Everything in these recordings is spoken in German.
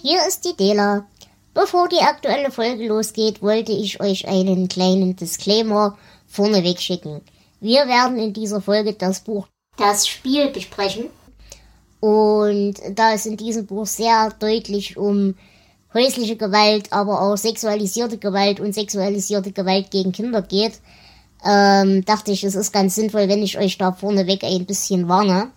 hier ist die Dela. Bevor die aktuelle Folge losgeht, wollte ich euch einen kleinen Disclaimer vorneweg schicken. Wir werden in dieser Folge das Buch Das Spiel besprechen. Und da es in diesem Buch sehr deutlich um häusliche Gewalt, aber auch sexualisierte Gewalt und sexualisierte Gewalt gegen Kinder geht, ähm, dachte ich, es ist ganz sinnvoll, wenn ich euch da vorneweg ein bisschen warne.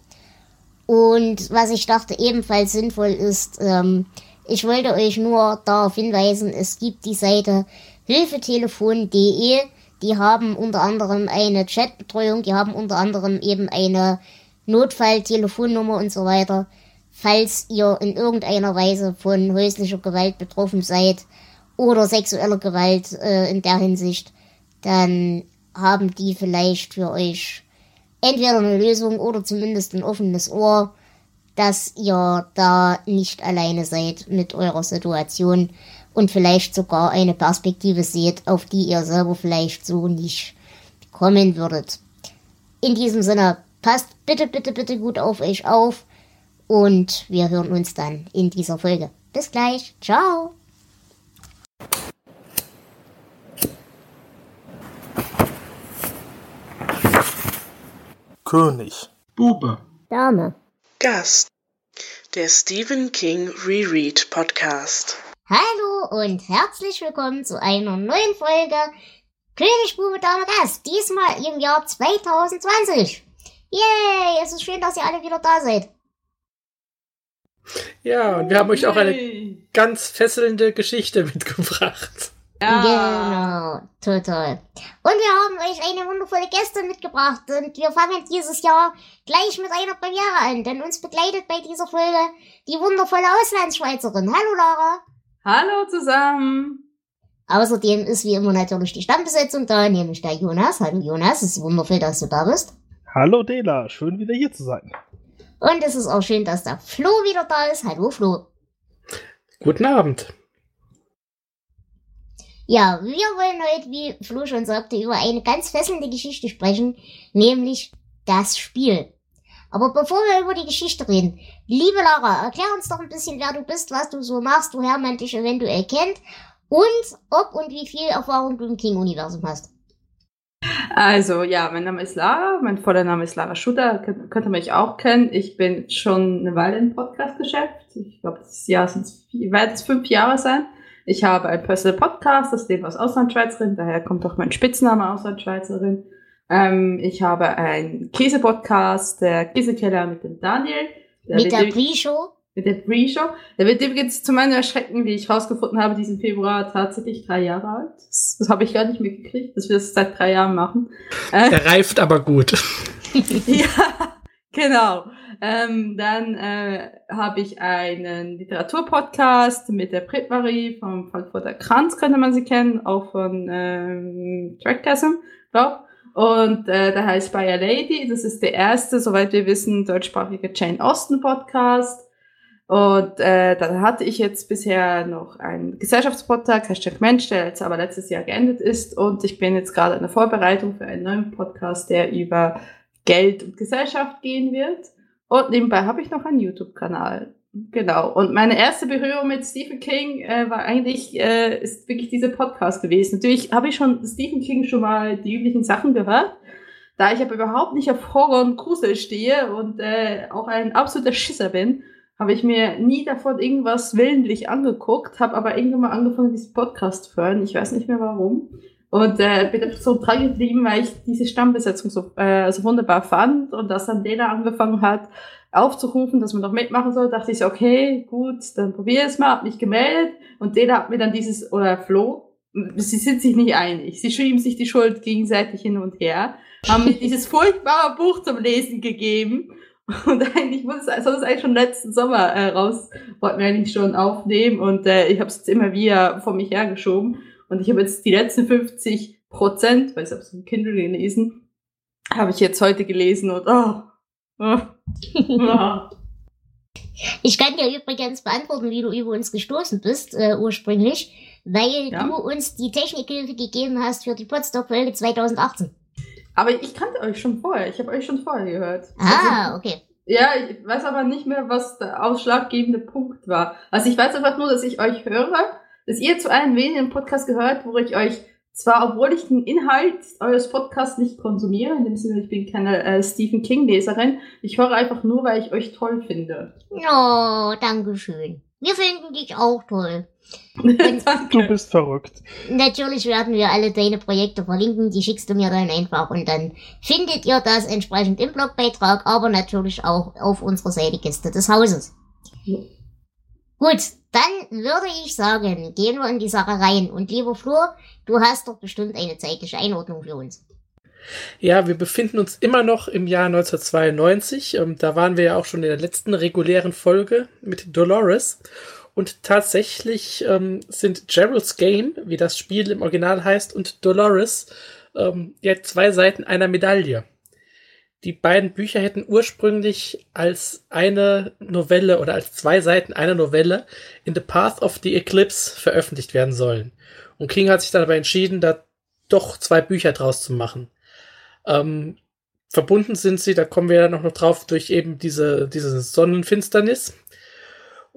Und was ich dachte ebenfalls sinnvoll ist, ähm, ich wollte euch nur darauf hinweisen, es gibt die Seite hilfetelefon.de. Die haben unter anderem eine Chatbetreuung, die haben unter anderem eben eine Notfalltelefonnummer und so weiter. Falls ihr in irgendeiner Weise von häuslicher Gewalt betroffen seid oder sexueller Gewalt äh, in der Hinsicht, dann haben die vielleicht für euch entweder eine Lösung oder zumindest ein offenes Ohr, dass ihr da nicht alleine seid mit eurer Situation und vielleicht sogar eine Perspektive seht, auf die ihr selber vielleicht so nicht kommen würdet. In diesem Sinne, passt bitte, bitte, bitte gut auf euch auf und wir hören uns dann in dieser Folge. Bis gleich. Ciao. König. Bube. Dame. Gast. Der Stephen King Reread Podcast. Hallo und herzlich willkommen zu einer neuen Folge König, Bube, Dame, Gast. Diesmal im Jahr 2020. Yay, es ist schön, dass ihr alle wieder da seid. Ja, und wir haben euch auch eine ganz fesselnde Geschichte mitgebracht. Ja. Genau, total. Und wir haben euch eine wundervolle Gäste mitgebracht und wir fangen dieses Jahr gleich mit einer Premiere an, denn uns begleitet bei dieser Folge die wundervolle Auslandsschweizerin. Hallo Lara. Hallo zusammen. Außerdem ist wie immer natürlich die Stammbesetzung da, nämlich der Jonas. Hallo Jonas, es ist wundervoll, dass du da bist. Hallo Dela, schön wieder hier zu sein. Und es ist auch schön, dass der Flo wieder da ist. Hallo Flo. Guten Abend. Ja, wir wollen heute, wie Flo schon sagte, über eine ganz fesselnde Geschichte sprechen, nämlich das Spiel. Aber bevor wir über die Geschichte reden, liebe Lara, erklär uns doch ein bisschen, wer du bist, was du so machst, woher man dich eventuell kennt und ob und wie viel Erfahrung du im King-Universum hast. Also, ja, mein Name ist Lara, mein voller Name ist Lara Schutter, könnt, könnte mich auch kennen. Ich bin schon eine Weile im Podcast-Geschäft. Ich glaube, das Jahr sind es fünf Jahre sein. Ich habe ein Personal Podcast, das Leben aus Auslandschweizerin, daher kommt auch mein Spitzname Auslandschweizerin. Ähm, ich habe einen Käse-Podcast, der Käsekeller mit dem Daniel. Der mit der Pre-Show? Mit der Pre-Show. Der wird übrigens zu meiner Erschrecken, wie ich rausgefunden habe, diesen Februar tatsächlich drei Jahre alt. Das, das habe ich gar nicht mitgekriegt, dass wir das seit drei Jahren machen. Äh, der reift aber gut. ja, genau. Ähm, dann äh, habe ich einen Literaturpodcast mit der Brit Marie vom Frankfurter Kranz, könnte man sie kennen, auch von ähm, Trackgasm, glaub. Und äh, der heißt By a Lady. Das ist der erste, soweit wir wissen, deutschsprachige Jane Austen Podcast. Und äh, dann hatte ich jetzt bisher noch einen Gesellschaftspodcast, Hashtag Mensch, der jetzt aber letztes Jahr geendet ist. Und ich bin jetzt gerade in der Vorbereitung für einen neuen Podcast, der über Geld und Gesellschaft gehen wird. Und nebenbei habe ich noch einen YouTube-Kanal. Genau. Und meine erste Berührung mit Stephen King äh, war eigentlich, äh, ist wirklich dieser Podcast gewesen. Natürlich habe ich schon Stephen King schon mal die üblichen Sachen gehört. Da ich aber überhaupt nicht auf Horror und Grusel stehe und äh, auch ein absoluter Schisser bin, habe ich mir nie davon irgendwas willentlich angeguckt, habe aber irgendwann mal angefangen, diesen Podcast zu hören. Ich weiß nicht mehr warum. Und äh, bin einfach so dran geblieben, weil ich diese Stammbesetzung so, äh, so wunderbar fand. Und dass dann Lena angefangen hat, aufzurufen, dass man doch mitmachen soll, dachte ich, okay, gut, dann probiere es mal, hab mich gemeldet. Und Lena hat mir dann dieses, oder Flo, sie sind sich nicht einig, sie schieben sich die Schuld gegenseitig hin und her, haben mir dieses furchtbare Buch zum Lesen gegeben. Und eigentlich muss es, soll es eigentlich schon letzten Sommer äh, raus, wollten wir eigentlich schon aufnehmen. Und äh, ich habe es jetzt immer wieder vor mich hergeschoben und ich habe jetzt die letzten 50 Prozent, weil ich habe es im Kindle gelesen, habe ich jetzt heute gelesen und oh, oh, oh. Ich kann dir übrigens beantworten, wie du über uns gestoßen bist, äh, ursprünglich, weil ja. du uns die Technikhilfe gegeben hast für die Potsdok-Folge 2018. Aber ich kannte euch schon vorher. Ich habe euch schon vorher gehört. Ah, also, okay. Ja, ich weiß aber nicht mehr, was der ausschlaggebende Punkt war. Also ich weiß einfach nur, dass ich euch höre, dass ihr zu einem wenigen Podcast gehört, wo ich euch zwar, obwohl ich den Inhalt eures Podcasts nicht konsumiere, in dem Sinne, ich bin keine äh, Stephen King-Leserin, ich höre einfach nur, weil ich euch toll finde. Oh, danke schön. Wir finden dich auch toll. du bist verrückt. Natürlich werden wir alle deine Projekte verlinken, die schickst du mir dann einfach und dann findet ihr das entsprechend im Blogbeitrag, aber natürlich auch auf unserer Seite Gäste des Hauses. Ja. Gut, dann würde ich sagen, gehen wir in die Sache rein. Und lieber Flur, du hast doch bestimmt eine zeitliche Einordnung für uns. Ja, wir befinden uns immer noch im Jahr 1992. Ähm, da waren wir ja auch schon in der letzten regulären Folge mit Dolores. Und tatsächlich ähm, sind Gerald's Game, wie das Spiel im Original heißt, und Dolores ähm, ja zwei Seiten einer Medaille. Die beiden Bücher hätten ursprünglich als eine Novelle oder als zwei Seiten einer Novelle in The Path of the Eclipse veröffentlicht werden sollen. Und King hat sich dann aber entschieden, da doch zwei Bücher draus zu machen. Ähm, verbunden sind sie, da kommen wir ja noch drauf, durch eben diese, diese Sonnenfinsternis,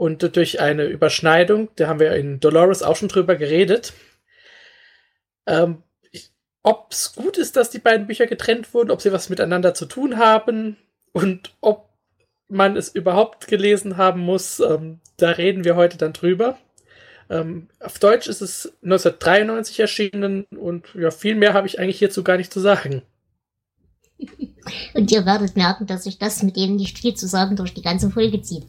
und durch eine Überschneidung, da haben wir in Dolores auch schon drüber geredet, ähm, ob es gut ist, dass die beiden Bücher getrennt wurden, ob sie was miteinander zu tun haben und ob man es überhaupt gelesen haben muss, ähm, da reden wir heute dann drüber. Ähm, auf Deutsch ist es 1993 erschienen und ja, viel mehr habe ich eigentlich hierzu gar nicht zu sagen. Und ihr werdet merken, dass sich das mit dem nicht viel zu sagen durch die ganze Folge zieht.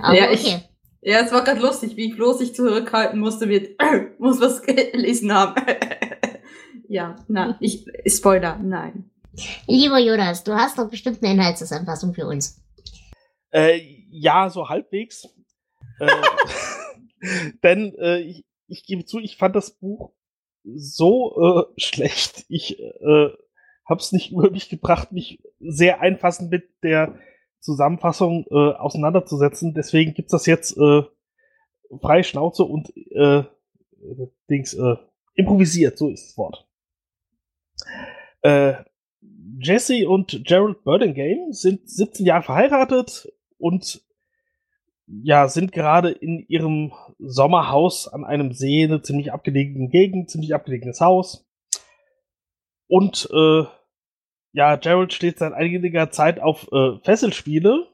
Aber ja, ich, okay. Ja, es war gerade lustig, wie Flo sich zurückhalten musste mit, äh, muss was gelesen haben. ja, na, ich, Spoiler, nein. Lieber Jonas, du hast doch bestimmt eine Inhaltszusammenfassung für uns. Äh, ja, so halbwegs. äh, denn äh, ich, ich gebe zu, ich fand das Buch so äh, schlecht. Ich äh, habe es nicht über mich gebracht, mich sehr einfassend mit der Zusammenfassung äh, auseinanderzusetzen. Deswegen gibt's das jetzt äh, freie Schnauze und äh, Dings äh, improvisiert, so ist das Wort. Äh, Jesse und Gerald Burlingame sind 17 Jahre verheiratet und ja, sind gerade in ihrem Sommerhaus an einem See, eine ziemlich abgelegene Gegend, ziemlich abgelegenes Haus. Und äh, ja, Gerald steht seit einiger Zeit auf äh, Fesselspiele.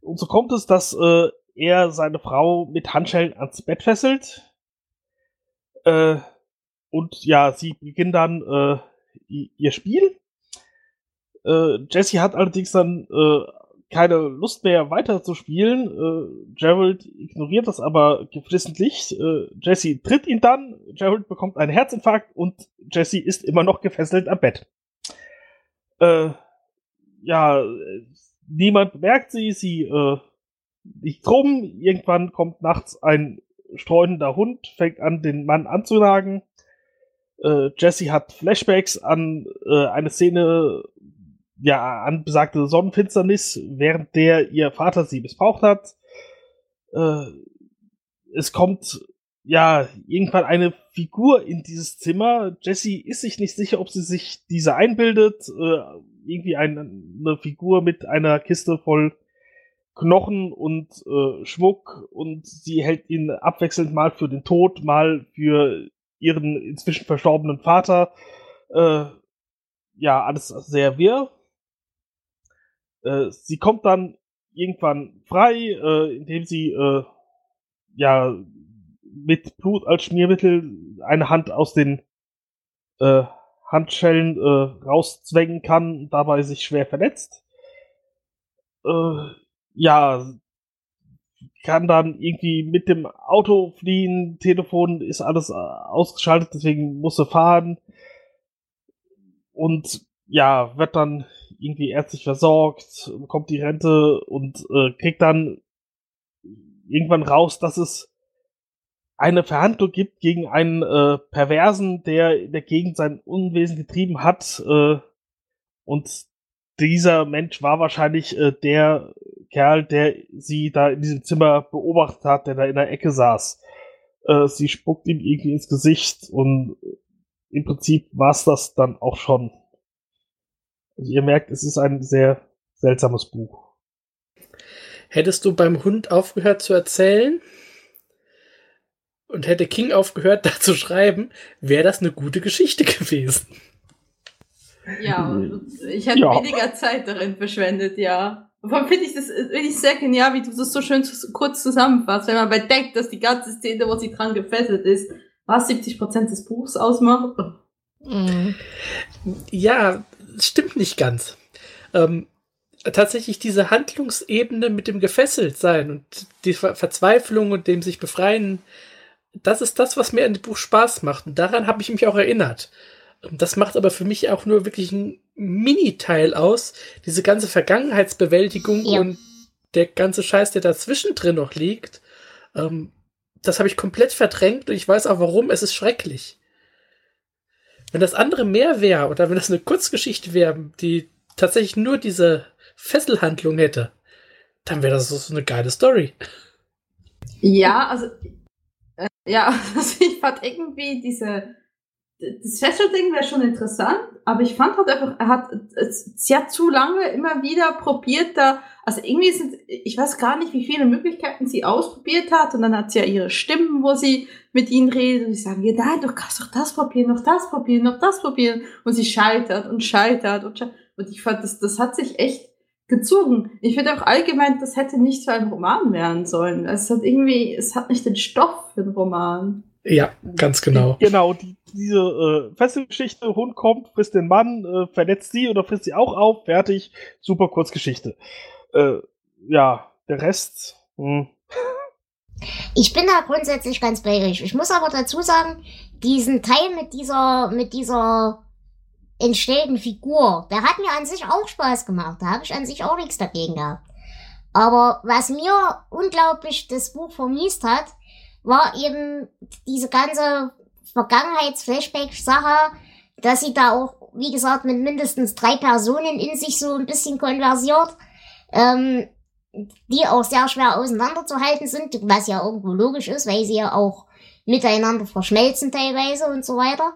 Und so kommt es, dass äh, er seine Frau mit Handschellen ans Bett fesselt. Äh, und ja, sie beginnen dann äh, ihr Spiel. Äh, Jesse hat allerdings dann äh, keine Lust mehr weiter zu spielen. Äh, Gerald ignoriert das aber geflissentlich. Äh, Jesse tritt ihn dann. Gerald bekommt einen Herzinfarkt und Jesse ist immer noch gefesselt am Bett äh, ja, niemand bemerkt sie, sie äh, liegt rum, irgendwann kommt nachts ein streunender Hund, fängt an, den Mann anzunagen. Äh, Jesse hat Flashbacks an äh, eine Szene, ja, an besagte Sonnenfinsternis, während der ihr Vater sie missbraucht hat. Äh, es kommt ja, irgendwann eine Figur in dieses Zimmer. Jessie ist sich nicht sicher, ob sie sich diese einbildet. Äh, irgendwie ein, eine Figur mit einer Kiste voll Knochen und äh, Schmuck und sie hält ihn abwechselnd mal für den Tod, mal für ihren inzwischen verstorbenen Vater. Äh, ja, alles sehr wirr. Äh, sie kommt dann irgendwann frei, äh, indem sie äh, ja mit Blut als Schmiermittel eine Hand aus den äh, Handschellen äh, rauszwängen kann dabei sich schwer verletzt. Ja, kann dann irgendwie mit dem Auto fliehen, Telefon ist alles äh, ausgeschaltet, deswegen muss er fahren. Und ja, wird dann irgendwie ärztlich versorgt, bekommt die Rente und äh, kriegt dann irgendwann raus, dass es eine Verhandlung gibt gegen einen äh, Perversen, der in der Gegend sein Unwesen getrieben hat. Äh, und dieser Mensch war wahrscheinlich äh, der Kerl, der sie da in diesem Zimmer beobachtet hat, der da in der Ecke saß. Äh, sie spuckt ihm irgendwie ins Gesicht und im Prinzip war es das dann auch schon. Also ihr merkt, es ist ein sehr seltsames Buch. Hättest du beim Hund aufgehört zu erzählen und hätte King aufgehört, da zu schreiben, wäre das eine gute Geschichte gewesen. Ja, ich hätte Ja. weniger Zeit darin verschwendet, ja. Allem finde ich das finde ich sehr genial, wie du das so schön zu, kurz zusammenfasst, wenn man bedenkt, dass die ganze Szene, wo sie dran gefesselt ist, was 70 Prozent des Buchs ausmacht. Mhm. Ja, stimmt nicht ganz. Ähm, tatsächlich diese Handlungsebene mit dem Gefesseltsein und die Ver Verzweiflung und dem sich befreien, das ist das, was mir an dem Buch Spaß macht. Und daran habe ich mich auch erinnert. Und Das macht aber für mich auch nur wirklich ein Mini-Teil aus. Diese ganze Vergangenheitsbewältigung Ja. und der ganze Scheiß, der dazwischen drin noch liegt, ähm, das habe ich komplett verdrängt und ich weiß auch warum. Es ist schrecklich. Wenn das andere mehr wäre oder wenn das eine Kurzgeschichte wäre, die tatsächlich nur diese Fesselhandlung hätte, dann wäre das so eine geile Story. Ja, also, äh, ja, also ich fand irgendwie diese, das Special-Ding wäre schon interessant, aber ich fand halt einfach, er hat, sie hat zu lange immer wieder probiert da, also irgendwie sind, ich weiß gar nicht, wie viele Möglichkeiten sie ausprobiert hat und dann hat sie ja ihre Stimmen, wo sie mit ihnen redet und sie sagen, ja, nein, du kannst doch das probieren, noch das probieren, noch das probieren und sie scheitert und scheitert und scheitert und ich fand, das, das hat sich echt gezogen. Ich finde auch allgemein, das hätte nicht für einen Roman werden sollen. Es hat irgendwie, es hat nicht den Stoff für einen Roman. Ja, ganz genau. Genau, die, diese äh, Fesselgeschichte, Hund kommt, frisst den Mann, äh, verletzt sie oder frisst sie auch auf, fertig, super Kurzgeschichte. Äh, ja, der Rest, hm. Ich bin da grundsätzlich ganz bei euch. Ich muss aber dazu sagen, diesen Teil mit dieser, mit dieser entstellten Figur, der hat mir an sich auch Spaß gemacht. Da habe ich an sich auch nichts dagegen gehabt. Aber was mir unglaublich das Buch vermiest hat, war eben diese ganze Vergangenheits-Flashback-Sache, dass sie da auch, wie gesagt, mit mindestens drei Personen in sich so ein bisschen konversiert. Ähm, die auch sehr schwer auseinanderzuhalten sind, was ja irgendwo logisch ist, weil sie ja auch miteinander verschmelzen teilweise und so weiter.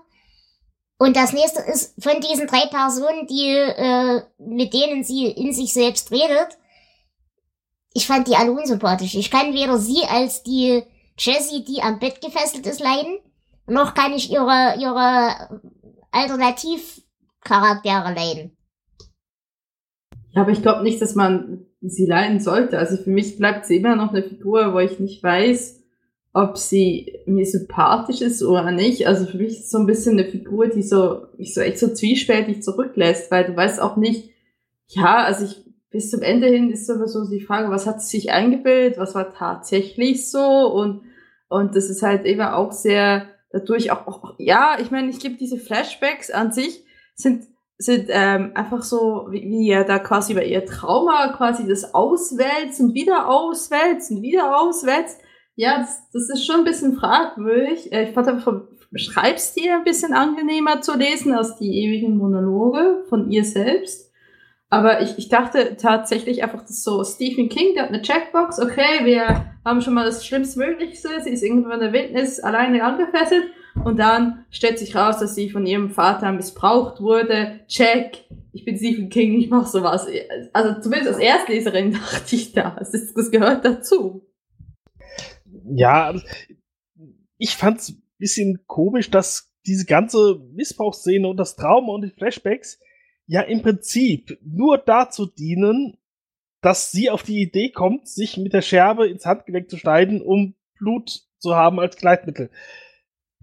Und das nächste ist von diesen drei Personen, die äh, mit denen sie in sich selbst redet. Ich fand die alle unsympathisch. Ich kann weder sie als die Jessie, die am Bett gefesselt ist, leiden, noch kann ich ihre ihre Alternativcharaktere leiden. Aber ich glaube nicht, dass man sie leiden sollte. Also für mich bleibt sie immer noch eine Figur, wo ich nicht weiß, ob sie mir sympathisch ist oder nicht. Also für mich ist es so ein bisschen eine Figur, die so, mich so echt so zwiespältig zurücklässt, weil du weißt auch nicht, ja, also ich, bis zum Ende hin ist sowieso die Frage, was hat sich eingebildet, was war tatsächlich so und, und das ist halt eben auch sehr, dadurch auch, auch ja, ich meine, ich gebe diese Flashbacks an sich, sind sind ähm, einfach so, wie, wie er da quasi über ihr Trauma quasi das auswälzt und wieder auswälzt und wieder auswälzt. Ja, das, das ist schon ein bisschen fragwürdig. Äh, Ich fand einfach, Schreibstil ein bisschen angenehmer zu lesen als die ewigen Monologe von ihr selbst. Aber ich, ich dachte tatsächlich einfach, dass so Stephen King, der hat eine Checkbox, okay, wir haben schon mal das Schlimmstmöglichste, sie ist irgendwo in der Wildnis alleine angefesselt und dann stellt sich raus, dass sie von ihrem Vater missbraucht wurde. Check, ich bin Stephen King, ich mach sowas. Also zumindest als Erstleserin dachte ich da, das, das gehört dazu. ja, ich fand's ein bisschen komisch, dass diese ganze Missbrauchsszene und das Trauma und die Flashbacks ja im Prinzip nur dazu dienen, dass sie auf die Idee kommt, sich mit der Scherbe ins Handgelenk zu schneiden, um Blut zu haben als Gleitmittel.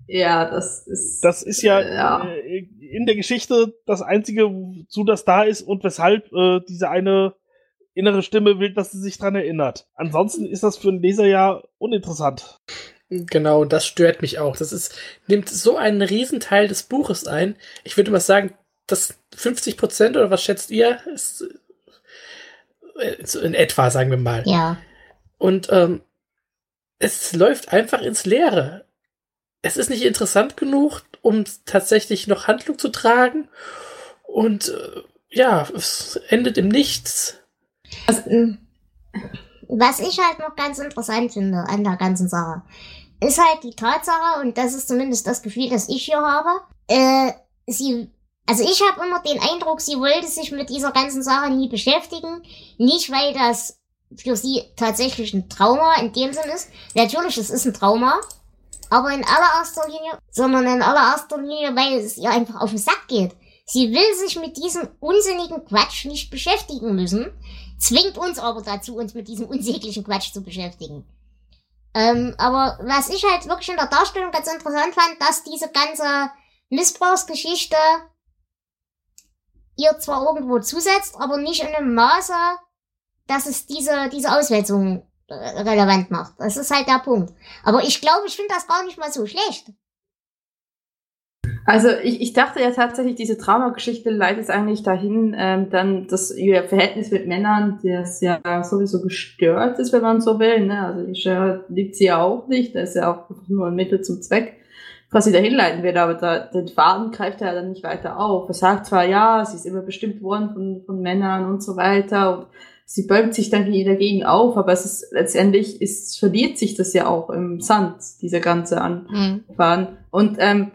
Ja, das ist. Das ist ja, Ja. Äh, in der Geschichte das einzige, wozu das da ist und weshalb äh, diese eine innere Stimme will, dass sie sich dran erinnert. Ansonsten ist das für einen Leser ja uninteressant. Genau, und das stört mich auch. Das ist, nimmt so einen Riesenteil des Buches ein. Ich würde mal sagen, das 50 Prozent oder was schätzt ihr? Ist, äh, in etwa, sagen wir mal. Ja. Und ähm, es läuft einfach ins Leere. Es ist nicht interessant genug, um tatsächlich noch Handlung zu tragen. Und äh, ja, es endet im Nichts. Mm. Was ich halt noch ganz interessant finde an der ganzen Sache, ist halt die Tatsache, und das ist zumindest das Gefühl, das ich hier habe, äh, sie, also ich habe immer den Eindruck, sie wollte sich mit dieser ganzen Sache nie beschäftigen, nicht weil das für sie tatsächlich ein Trauma in dem Sinn ist. Natürlich, es ist ein Trauma, aber in allererster Linie, sondern in allererster Linie, weil es ihr einfach auf den Sack geht. Sie will sich mit diesem unsinnigen Quatsch nicht beschäftigen müssen, zwingt uns aber dazu, uns mit diesem unsäglichen Quatsch zu beschäftigen. Ähm, aber was ich halt wirklich in der Darstellung ganz interessant fand, dass diese ganze Missbrauchsgeschichte ihr zwar irgendwo zusetzt, aber nicht in einem Maße, dass es diese, diese Auswälzung äh, relevant macht. Das ist halt der Punkt. Aber ich glaube, ich finde das gar nicht mal so schlecht. Also ich, ich dachte ja tatsächlich, diese Traumageschichte leitet eigentlich dahin, ähm, dann, dass ihr Verhältnis mit Männern, das ja sowieso gestört ist, wenn man so will. Ne? Also ich äh, liebt sie ja auch nicht, das ist ja auch nur ein Mittel zum Zweck, was sie dahin leiten wird, aber da, den Faden greift er dann nicht weiter auf. Er sagt zwar, ja, sie ist immer bestimmt worden von, von Männern und so weiter und sie bäumt sich dann dagegen auf, aber es ist letztendlich ist, verliert sich das ja auch im Sand, diese ganze Anfahren. Mhm. Und ähm,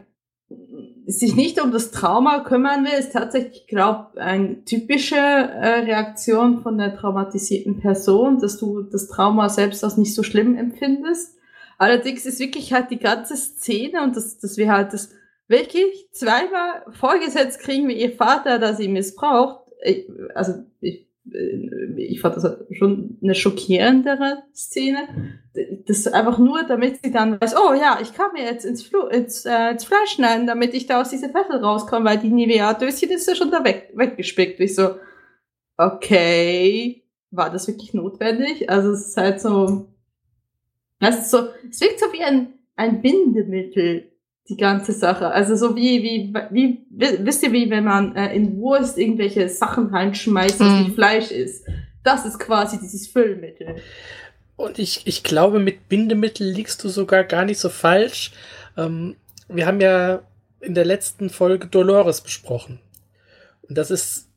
sich nicht um das Trauma kümmern will, ist tatsächlich, glaube eine typische äh, Reaktion von der traumatisierten Person, dass du das Trauma selbst als nicht so schlimm empfindest. Allerdings ist wirklich halt die ganze Szene und dass, dass wir halt das wirklich zweimal vorgesetzt kriegen, wie ihr Vater, da sie missbraucht. Ich, also ich äh, ich fand das schon eine schockierendere Szene. Das einfach nur, damit sie dann weiß, oh ja, ich kann mir jetzt ins, Flo ins, äh, ins Fleisch schneiden, damit ich da aus dieser Fessel rauskomme, weil die Nivea-Döschen ist ja schon da weg, weggespickt. Ich so, okay, war das wirklich notwendig? Also es ist halt so, es ist so, es wirkt so wie ein, ein Bindemittel die ganze Sache. Also so wie, wie, wie, wisst ihr, wie wenn man äh, in Wurst irgendwelche Sachen reinschmeißt, was mm. wie Fleisch ist. Das ist quasi dieses Füllmittel. Und ich, ich glaube, mit Bindemittel liegst du sogar gar nicht so falsch. Ähm, wir haben ja in der letzten Folge Dolores besprochen. Und das ist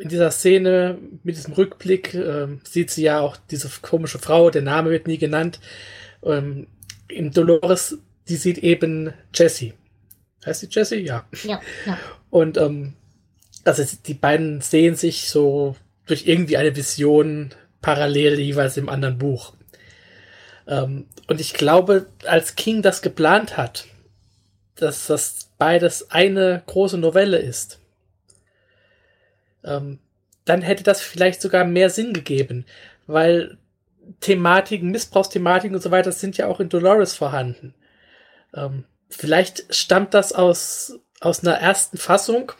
in dieser Szene mit diesem Rückblick, äh, sieht sie ja auch diese komische Frau, der Name wird nie genannt. Ähm, in Dolores die sieht eben Jessie. Heißt sie Jessie? Ja. Ja, ja. Und ähm, also die beiden sehen sich so durch irgendwie eine Vision parallel jeweils im anderen Buch. Ähm, und ich glaube, als King das geplant hat, dass das beides eine große Novelle ist, ähm, dann hätte das vielleicht sogar mehr Sinn gegeben, weil Thematiken, Missbrauchsthematiken und so weiter sind ja auch in Dolores vorhanden. Ähm, vielleicht stammt das aus, aus einer ersten Fassung,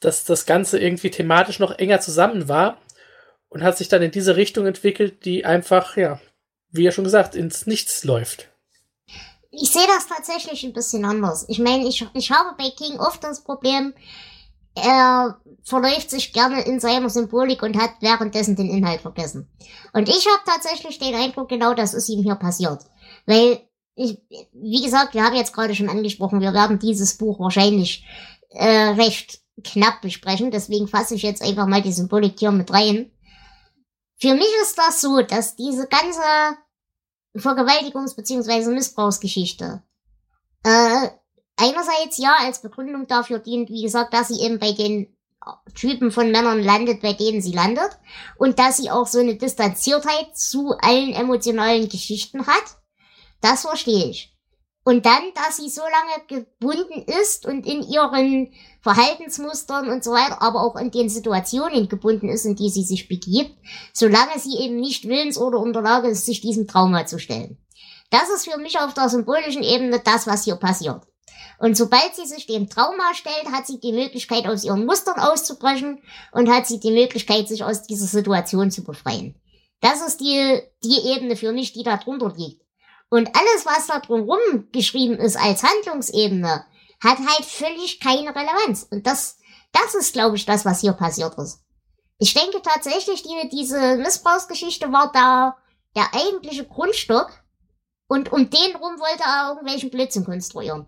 dass das Ganze irgendwie thematisch noch enger zusammen war und hat sich dann in diese Richtung entwickelt, die einfach, ja, wie ja schon gesagt, ins Nichts läuft. Ich sehe das tatsächlich ein bisschen anders. Ich meine, ich, ich habe bei King oft das Problem, er verläuft sich gerne in seiner Symbolik und hat währenddessen den Inhalt vergessen. Und ich habe tatsächlich den Eindruck, genau das ist ihm hier passiert. Weil ich, wie gesagt, wir haben jetzt gerade schon angesprochen, wir werden dieses Buch wahrscheinlich äh, recht knapp besprechen. Deswegen fasse ich jetzt einfach mal die Symbolik hier mit rein. Für mich ist das so, dass diese ganze Vergewaltigungs- bzw. Missbrauchsgeschichte äh, einerseits ja als Begründung dafür dient, wie gesagt, dass sie eben bei den Typen von Männern landet, bei denen sie landet und dass sie auch so eine Distanziertheit zu allen emotionalen Geschichten hat das verstehe ich. Und dann, dass sie so lange gebunden ist und in ihren Verhaltensmustern und so weiter, aber auch in den Situationen gebunden ist, in die sie sich begibt, solange sie eben nicht willens oder unter Lage ist, sich diesem Trauma zu stellen. Das ist für mich auf der symbolischen Ebene das, was hier passiert. Und sobald sie sich dem Trauma stellt, hat sie die Möglichkeit, aus ihren Mustern auszubrechen und hat sie die Möglichkeit, sich aus dieser Situation zu befreien. Das ist die, die Ebene für mich, die da drunter liegt. Und alles, was da drumherum geschrieben ist als Handlungsebene, hat halt völlig keine Relevanz. Und das, das ist, glaube ich, das, was hier passiert ist. Ich denke tatsächlich, die, diese Missbrauchsgeschichte war da der eigentliche Grundstock. Und um den rum wollte er irgendwelchen Blödsinn konstruieren.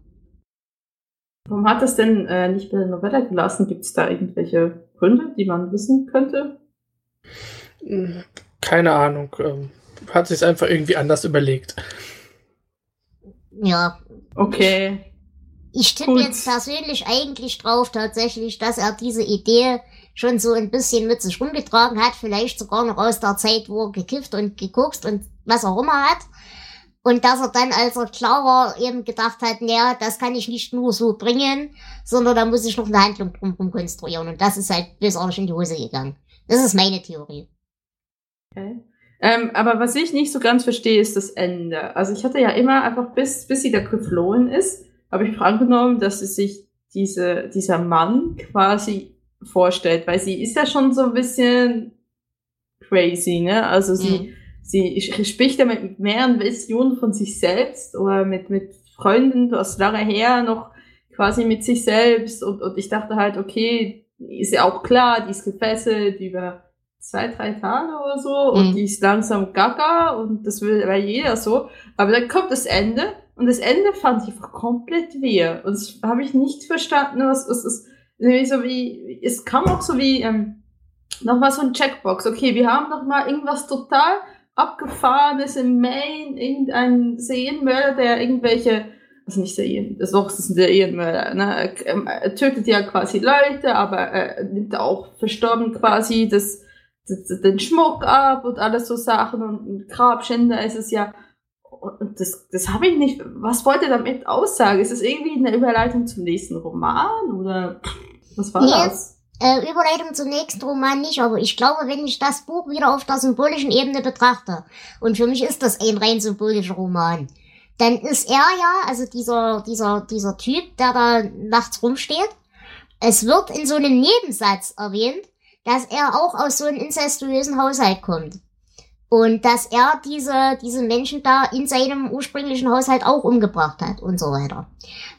Warum hat das denn äh, nicht bei der Novelle gelassen? Gibt es da irgendwelche Gründe, die man wissen könnte? Keine Ahnung. Ähm, hat sich einfach irgendwie anders überlegt. Ja. Okay. Ich tippe jetzt persönlich eigentlich drauf tatsächlich, dass er diese Idee schon so ein bisschen mit sich rumgetragen hat, vielleicht sogar noch aus der Zeit, wo er gekifft und geguckt und was auch immer hat. Und dass er dann, als er klar war, eben gedacht hat, naja, das kann ich nicht nur so bringen, sondern da muss ich noch eine Handlung drumherum konstruieren. Und das ist halt bösartig in die Hose gegangen. Das ist meine Theorie. Okay. Ähm, aber was ich nicht so ganz verstehe, ist das Ende. Also ich hatte ja immer einfach, bis, bis sie da geflohen ist, habe ich angenommen, dass sie sich diese, dieser Mann quasi vorstellt, weil sie ist ja schon so ein bisschen crazy, ne? Also sie, mhm. Sie spricht ja mit mehreren Visionen von sich selbst oder mit, mit Freunden aus lange her noch quasi mit sich selbst und, und ich dachte halt, okay, ist ja auch klar, die ist gefesselt über zwei, drei Tage oder so und mhm. die ist langsam gaga und das will bei jeder so. Aber dann kommt das Ende und das Ende fand ich einfach komplett weh und das habe ich nicht verstanden, was, was ist, so wie, es kam auch so wie, ähm, nochmal so ein Checkbox. Okay, wir haben noch mal irgendwas total abgefahrenes im Main, irgendein Serienmörder, der irgendwelche also nicht Serien, das ist ein Serienmörder, ne? Er, tötet ja quasi Leute, aber er nimmt auch verstorben quasi das den Schmuck ab und alles so Sachen und ein Grabschänder ist es ja. Und das, das habe ich nicht. Was wollte damit aussagen? Ist das irgendwie eine Überleitung zum nächsten Roman oder was war nee, das? Äh, Überleitung zum nächsten Roman nicht, aber ich glaube, wenn ich das Buch wieder auf der symbolischen Ebene betrachte, und für mich ist das ein rein symbolischer Roman, dann ist er ja, also dieser, dieser, dieser Typ, der da nachts rumsteht, es wird in so einem Nebensatz erwähnt, dass er auch aus so einem incestuösen Haushalt kommt. Und dass er diese, diese Menschen da in seinem ursprünglichen Haushalt auch umgebracht hat und so weiter.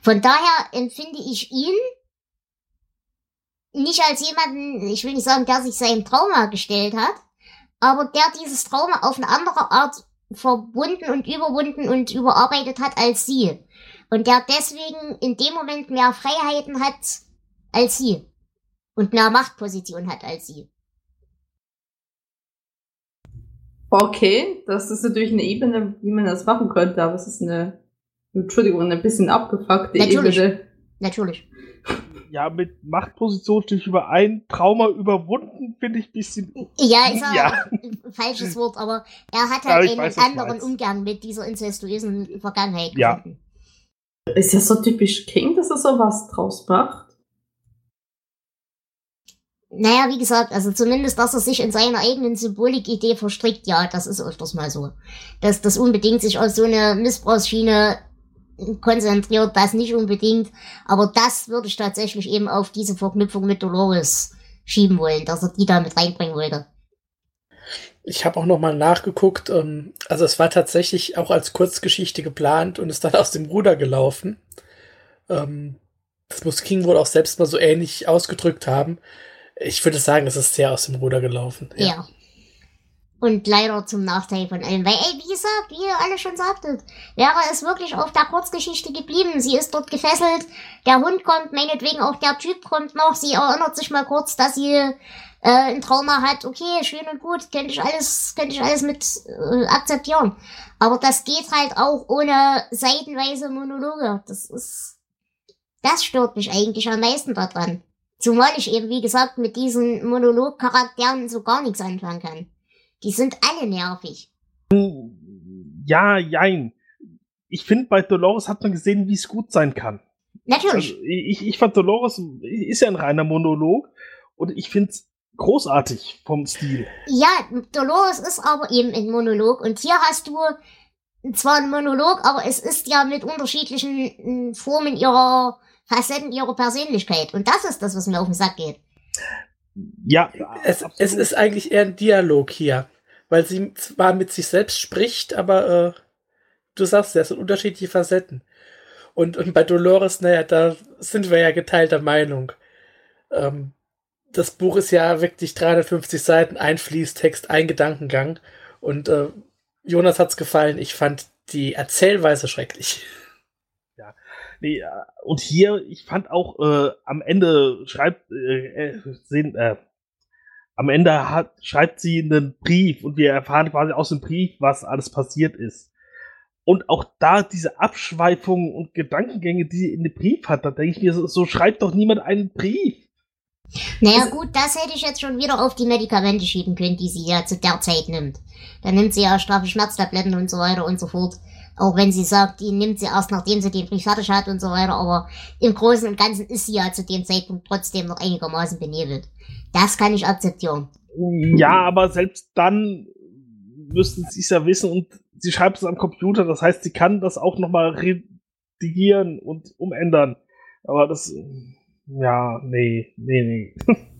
Von daher empfinde ich ihn nicht als jemanden, ich will nicht sagen, der sich seinem Trauma gestellt hat, aber der dieses Trauma auf eine andere Art verbunden und überwunden und überarbeitet hat als sie. Und der deswegen in dem Moment mehr Freiheiten hat als sie und mehr Machtposition hat als sie. Okay, das ist natürlich eine Ebene, wie man das machen könnte, aber es ist eine, Entschuldigung, eine bisschen abgefuckte Natürlich. Ebene. Natürlich. Ja, mit Machtposition stehe ich überein. Trauma überwunden finde ich ein bisschen. Ja, ist ja. ein falsches Wort, aber er hat halt einen weiß, anderen Umgang mit dieser incestuösen Vergangenheit ja. gefunden. Ist das so typisch King, dass er sowas draus macht? Naja, wie gesagt, also zumindest, dass er sich in seiner eigenen Symbolikidee verstrickt, ja, das ist öfters mal so. Dass das unbedingt sich auf so eine Missbrauchsschiene konzentriert, das nicht unbedingt. Aber das würde ich tatsächlich eben auf diese Verknüpfung mit Dolores schieben wollen, dass er die da mit reinbringen wollte. Ich habe auch noch mal nachgeguckt. Ähm, also es war tatsächlich auch als Kurzgeschichte geplant und ist dann aus dem Ruder gelaufen. Ähm, das muss King wohl auch selbst mal so ähnlich ausgedrückt haben. Ich würde sagen, es ist sehr aus dem Ruder gelaufen. Ja. ja. Und leider zum Nachteil von allen. Weil, ey, wie gesagt, wie ihr alle schon sagtet, wäre es wirklich auf der Kurzgeschichte geblieben. Sie ist dort gefesselt, der Hund kommt, meinetwegen auch der Typ kommt noch, sie erinnert sich mal kurz, dass sie äh, ein Trauma hat. Okay, schön und gut, könnte ich alles, könnte ich alles mit äh, akzeptieren. Aber das geht halt auch ohne seitenweise Monologe. Das ist, das stört mich eigentlich am meisten daran. Zumal ich eben, wie gesagt, mit diesen Monolog-Charakteren so gar nichts anfangen kann. Die sind alle nervig. Ja, jein. Ich finde, bei Dolores hat man gesehen, wie es gut sein kann. Natürlich. Also, ich, ich fand Dolores ist ja ein reiner Monolog und ich finde es großartig vom Stil. Ja, Dolores ist aber eben ein Monolog und hier hast du zwar ein Monolog, aber es ist ja mit unterschiedlichen Formen ihrer Facetten ihrer Persönlichkeit. Und das ist das, was mir auf den Sack geht. Ja, es, es ist eigentlich eher ein Dialog hier, weil sie zwar mit sich selbst spricht, aber äh, du sagst ja, es sind unterschiedliche Facetten. Und, und bei Dolores, naja, da sind wir ja geteilter Meinung. Ähm, das Buch ist ja wirklich 350 Seiten, ein Fließtext, ein Gedankengang. Und äh, Jonas hat's gefallen. Ich fand die Erzählweise schrecklich. Nee, äh, und hier, ich fand auch äh, am Ende schreibt äh, äh, sehen, äh, am Ende hat, schreibt sie einen Brief und wir erfahren quasi aus dem Brief, was alles passiert ist. Und auch da diese Abschweifungen und Gedankengänge, die sie in dem Brief hat, da denke ich mir, so, so schreibt doch niemand einen Brief. Naja gut, das hätte ich jetzt schon wieder auf die Medikamente schieben können, die sie ja zu der Zeit nimmt. Dann nimmt sie ja straffe Schmerztabletten und so weiter und so fort. Auch wenn sie sagt, die nimmt sie erst nachdem sie den Brief fertig hat und so weiter, aber im Großen und Ganzen ist sie ja zu dem Zeitpunkt trotzdem noch einigermaßen benebelt. Das kann ich akzeptieren. Ja, aber selbst dann müssten sie es ja wissen und sie schreibt es am Computer, das heißt, sie kann das auch nochmal redigieren und umändern. Aber das, ja, nee, nee,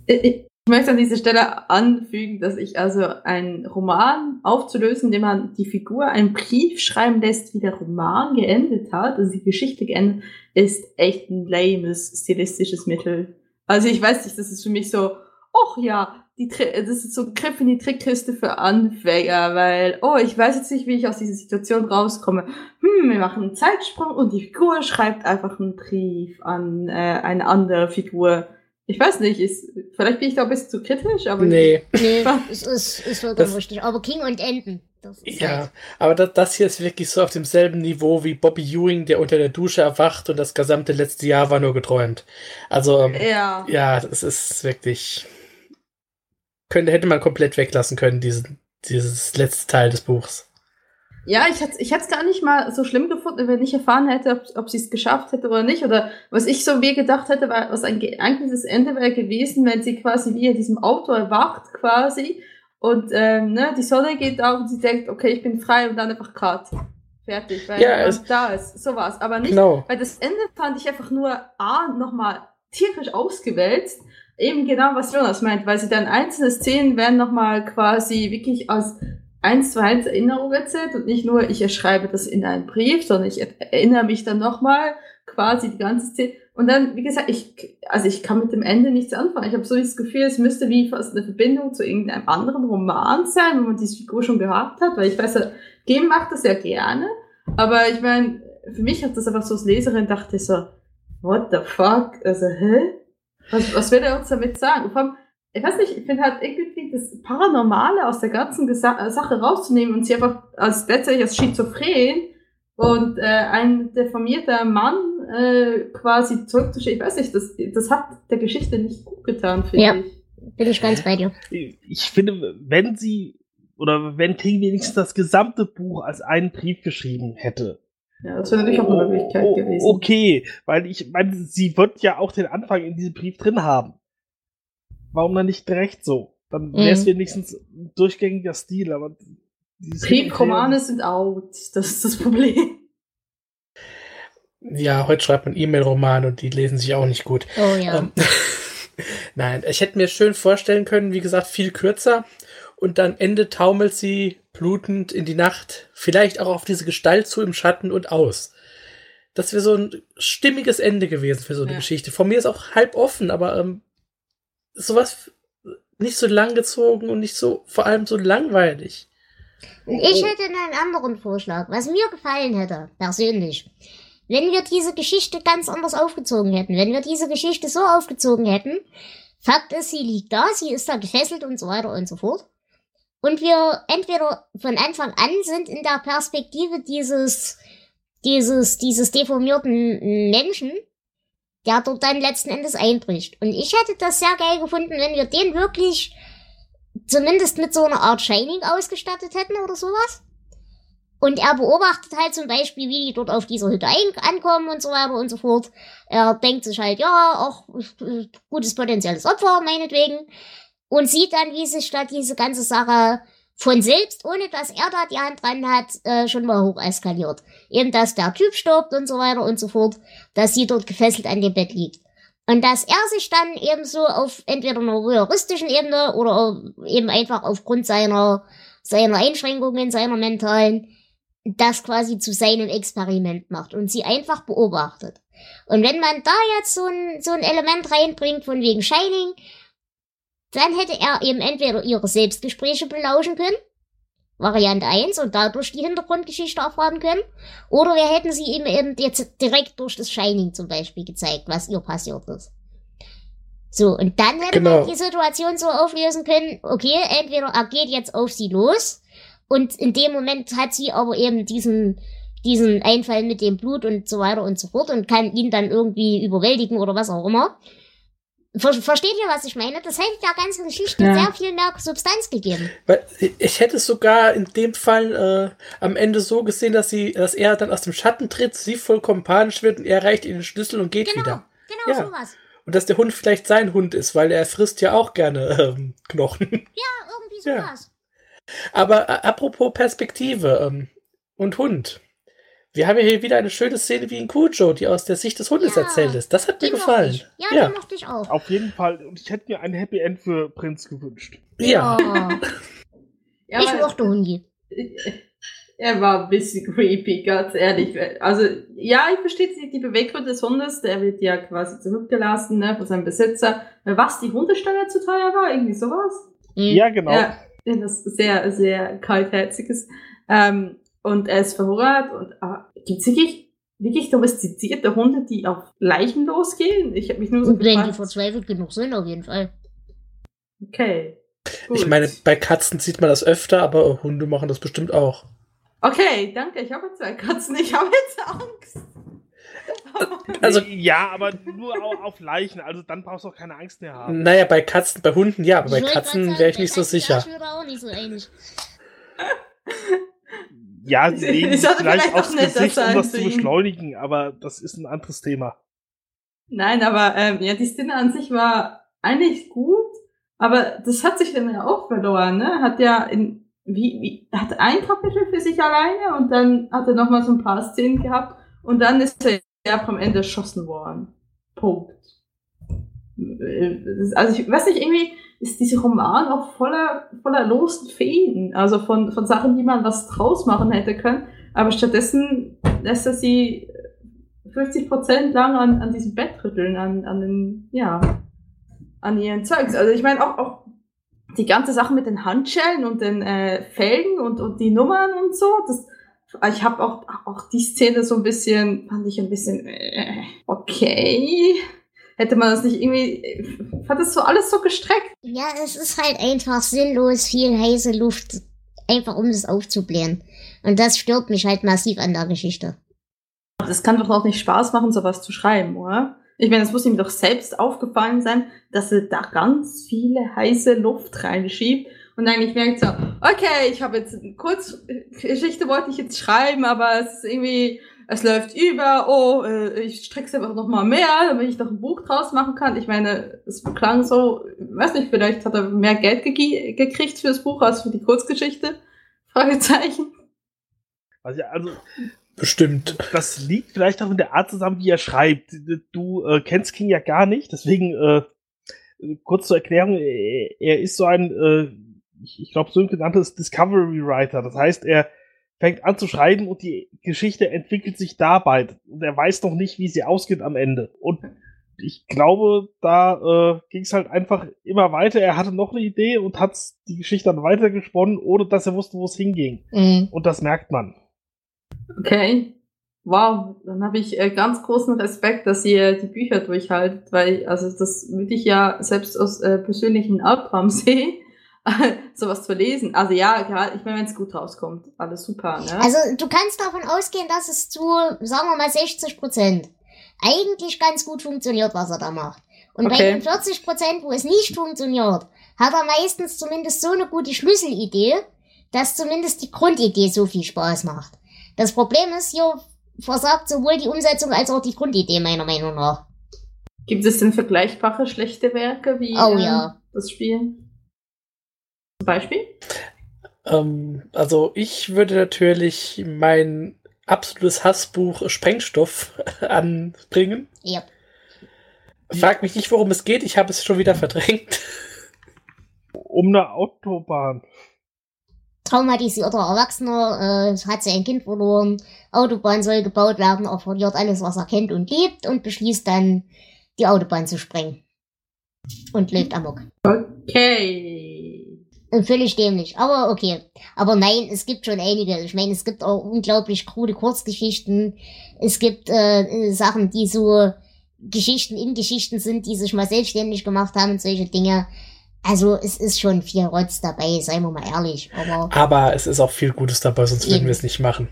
nee. Ich möchte an dieser Stelle anfügen, dass ich also einen Roman aufzulösen, indem man die Figur einen Brief schreiben lässt, wie der Roman geendet hat, also die Geschichte geendet, ist echt ein lames stilistisches Mittel. Also ich weiß nicht, das ist für mich so, ach ja, die, das ist so ein Griff in die Trickkiste für Anfänger, weil, oh, ich weiß jetzt nicht, wie ich aus dieser Situation rauskomme. Hm, wir machen einen Zeitsprung und die Figur schreibt einfach einen Brief an äh, eine andere Figur. Ich weiß nicht, ist, vielleicht bin ich da ein bisschen zu kritisch, aber Nee, Nee, es ist, ist vollkommen Das- richtig. Aber King und ist ja. halt. Aber das, das hier ist wirklich so auf demselben Niveau wie Bobby Ewing, der unter der Dusche erwacht und das gesamte letzte Jahr war nur geträumt. Also, ähm, ja. ja, das ist wirklich. Könnte, hätte man komplett weglassen können, diesen, dieses letzte Teil des Buchs. Ja, ich hätte ich hätte es gar nicht mal so schlimm gefunden, wenn ich erfahren hätte, ob, ob sie es geschafft hätte oder nicht. Oder was ich so wie gedacht hätte, war, was ein geeignetes Ende wäre gewesen, wenn sie quasi wie in diesem Auto erwacht quasi und ähm, ne, die Sonne geht auf und sie denkt, okay, ich bin frei und dann einfach Cut. Fertig, weil Ja, es- da ist. So war's. Aber nicht, Genau. weil das Ende fand ich einfach nur A, nochmal tierisch ausgewälzt. Eben genau, was Jonas meint, weil sie dann einzelne Szenen werden nochmal quasi wirklich aus eins zu eins Erinnerung erzählt und nicht nur, ich schreibe das in einen Brief, sondern ich erinnere mich dann nochmal quasi die ganze Szene. Und dann, wie gesagt, ich, also ich kann mit dem Ende nichts anfangen. Ich habe so das Gefühl, es müsste wie fast eine Verbindung zu irgendeinem anderen Roman sein, wo man diese Figur schon gehabt hat, weil ich weiß Game macht das ja gerne, aber ich meine, für mich hat das einfach so als Leserin dachte ich so, what the fuck? Also, hä? Was, was will er uns damit sagen? Und vor allem, ich weiß nicht, ich finde halt irgendwie das Paranormale aus der ganzen Gesa Sache rauszunehmen und sie einfach als letztendlich als schizophren und äh, ein deformierter Mann äh, quasi zurückzuschicken. Ich weiß nicht, das, das hat der Geschichte nicht gut getan, finde Ja. ich. Bin ich ganz bei dir. Ich finde, wenn sie oder wenn King wenigstens das gesamte Buch als einen Brief geschrieben hätte. Ja, das wäre natürlich auch eine Möglichkeit Oh, gewesen. Okay, weil ich meine, sie wird ja auch den Anfang in diesem Brief drin haben. Warum dann nicht direkt so? Dann wäre es Mhm. wenigstens ein durchgängiger Stil, aber Briefromane sind out, das ist das Problem. Ja, heute schreibt man E-Mail-Romane und die lesen sich auch nicht gut. Oh ja. Ähm, Nein, ich hätte mir schön vorstellen können, wie gesagt, viel kürzer. Und dann Ende taumelt sie blutend in die Nacht, vielleicht auch auf diese Gestalt zu im Schatten und aus. Das wäre so ein stimmiges Ende gewesen für so eine Ja. Geschichte. Von mir ist auch halb offen, aber ähm, sowas nicht so langgezogen und nicht so, vor allem so langweilig. Und ich hätte einen anderen Vorschlag, was mir gefallen hätte, persönlich. Wenn wir diese Geschichte ganz anders aufgezogen hätten, wenn wir diese Geschichte so aufgezogen hätten, Fakt ist, sie liegt da, sie ist da gefesselt und so weiter und so fort. Und wir entweder von Anfang an sind in der Perspektive dieses, dieses, dieses deformierten Menschen, der dort dann letzten Endes einbricht. Und ich hätte das sehr geil gefunden, wenn wir den wirklich zumindest mit so einer Art Shining ausgestattet hätten oder sowas. Und er beobachtet halt zum Beispiel, wie die dort auf dieser Hütte ankommen und so weiter und so fort. Er denkt sich halt, ja, auch äh, gutes potenzielles Opfer, meinetwegen. Und sieht dann, wie sich da diese ganze Sache von selbst, ohne dass er da die Hand dran hat, äh, schon mal hoch eskaliert. Eben, dass der Typ stirbt und so weiter und so fort, dass sie dort gefesselt an dem Bett liegt. Und dass er sich dann eben so auf entweder einer realistischen Ebene oder eben einfach aufgrund seiner, seiner Einschränkungen, seiner mentalen, das quasi zu seinem Experiment macht und sie einfach beobachtet. Und wenn man da jetzt so ein, so ein Element reinbringt von wegen Shining, dann hätte er eben entweder ihre Selbstgespräche belauschen können, Variante 1, und dadurch die Hintergrundgeschichte erfahren können, oder wir hätten sie ihm eben jetzt direkt durch das Shining zum Beispiel gezeigt, was ihr passiert ist. So, und dann hätte Genau. man die Situation so auflösen können, okay, entweder er geht jetzt auf sie los, und in dem Moment hat sie aber eben diesen, diesen Einfall mit dem Blut und so weiter und so fort und kann ihn dann irgendwie überwältigen oder was auch immer. Ver versteht ihr, was ich meine? Das hätte der ganzen Geschichte Ja. sehr viel mehr Substanz gegeben. Weil ich hätte es sogar in dem Fall äh, am Ende so gesehen, dass sie, dass er dann aus dem Schatten tritt, sie vollkommen panisch wird und er reicht ihr den Schlüssel und geht Genau, wieder. genau Ja. sowas. Und dass der Hund vielleicht sein Hund ist, weil er frisst ja auch gerne ähm, Knochen. Ja, irgendwie Ja. sowas. Aber äh, apropos Perspektive ähm, und Hund. Wir haben ja hier wieder eine schöne Szene wie in Cujo, die aus der Sicht des Hundes Ja, erzählt ist. Das hat mir Den mochte gefallen. Ja, ja. den mochte ich auch. Auf jeden Fall. Und ich hätte mir ein Happy End für Prinz gewünscht. ja. Ja, ich aber- mochte Hundi. Er war ein bisschen creepy, ganz ehrlich. Also, ja, ich verstehe die, die Beweggründe des Hundes. Der wird ja quasi zurückgelassen, ne, von seinem Besitzer. Was, die Hundesteuer zu teuer war? Irgendwie sowas? Hm. Ja, genau. Ja, das ist sehr, sehr kaltherziges. Ähm, und er ist verhungert und ah, gibt's wirklich, wirklich domestizierte Hunde, die auf Leichen losgehen? Ich habe mich nur so Und wenn die verzweifelt genug sind, auf jeden Fall. Okay. Ich gut. meine, bei Katzen sieht man das öfter, aber Hunde machen das bestimmt auch. Okay, danke. Ich habe zwei Katzen. Ich habe jetzt Angst. Also- ja, aber nur au- auf Leichen. Also dann brauchst du auch keine Angst mehr haben. Naja, bei Katzen, bei Hunden ja, aber bei Ich Katzen wäre ich nicht so sicher. ich auch nicht so einig. Ja, sie sollte vielleicht vielleicht aufs Gesicht, um das zu beschleunigen, aber das ist ein anderes Thema. Nein, aber ähm, ja, die Szene an sich war eigentlich gut, aber das hat sich dann ja auch verloren, ne? Hat ja in wie, wie hat ein Kapitel für sich alleine und dann hat er noch mal so ein paar Szenen gehabt und dann ist er ja am Ende erschossen worden. Punkt. Äh, Also ich weiß nicht, irgendwie ist dieser Roman auch voller voller losen Fäden, also von von Sachen, die man was draus machen hätte können, aber stattdessen lässt er sie 50 Prozent lang an, an diesem Bett rütteln, an, an den, ja, an ihren Zeugs. Also ich meine auch, auch die ganze Sache mit den Handschellen und den äh, Felgen und, und die Nummern und so, das, ich habe auch, auch die Szene so ein bisschen, fand ich ein bisschen, äh, okay. Hätte man das nicht irgendwie, fand das so alles so gestreckt. Ja, es ist halt einfach sinnlos viel heiße Luft, einfach um es aufzublähen. Und das stört mich halt massiv an der Geschichte. Das kann doch auch nicht Spaß machen, sowas zu schreiben, oder? Ich meine, es muss ihm doch selbst aufgefallen sein, dass er da ganz viele heiße Luft reinschiebt und eigentlich merkt so, okay, ich habe jetzt eine Kurzgeschichte wollte ich jetzt schreiben, aber es ist irgendwie, es läuft über, oh, äh, ich streck's einfach noch mal mehr, damit ich doch ein Buch draus machen kann. Ich meine, es klang so, weiß nicht, vielleicht hat er mehr Geld ge gekriegt für das Buch als für die Kurzgeschichte? Fragezeichen. Also, ja, also Bestimmt. das liegt vielleicht auch in der Art zusammen, wie er schreibt. Du äh, kennst King ja gar nicht, deswegen äh, kurz zur Erklärung, er, er ist so ein, äh, ich, ich glaube, so ein genanntes Discovery Writer. Das heißt, er fängt an zu schreiben und die Geschichte entwickelt sich dabei. Und er weiß noch nicht, wie sie ausgeht am Ende. Und ich glaube, da äh, ging es halt einfach immer weiter. Er hatte noch eine Idee und hat die Geschichte dann weitergesponnen, ohne dass er wusste, wo es hinging. Mhm. Und das merkt man. Okay. Wow, dann habe ich äh, ganz großen Respekt, dass ihr die Bücher durchhaltet, weil also das würde ich ja selbst aus äh, persönlichen Albtraum sehen, sowas zu lesen. Also ja, gerade, ich meine, wenn es gut rauskommt, alles super, ne? Also du kannst davon ausgehen, dass es zu, sagen wir mal, 60 Prozent eigentlich ganz gut funktioniert, was er da macht. Und bei Okay. den 40 Prozent, wo es nicht funktioniert, hat er meistens zumindest so eine gute Schlüsselidee, dass zumindest die Grundidee so viel Spaß macht. Das Problem ist, hier versagt sowohl die Umsetzung als auch die Grundidee meiner Meinung nach. Gibt es denn vergleichbare schlechte Werke wie Oh ähm, ja. das Spiel? Zum Beispiel? Ähm, also ich würde natürlich mein absolutes Hassbuch Sprengstoff anbringen. Ja. Frag mich nicht, worum es geht, ich habe es schon wieder verdrängt. Um eine Autobahn. Traumatisierter Erwachsener äh, hat sein Kind verloren, Autobahn soll gebaut werden, er verliert alles, was er kennt und liebt und beschließt dann, die Autobahn zu sprengen. Und läuft amok. Okay. Völlig dämlich, aber okay. Aber nein, es gibt schon einige. Ich meine, es gibt auch unglaublich krude Kurzgeschichten. Es gibt äh, äh, Sachen, die so Geschichten in Geschichten sind, die sich mal selbstständig gemacht haben und solche Dinge. Also es ist schon viel Rotz dabei, seien wir mal ehrlich. Aber Aber es ist auch viel Gutes dabei, sonst würden wir es nicht machen.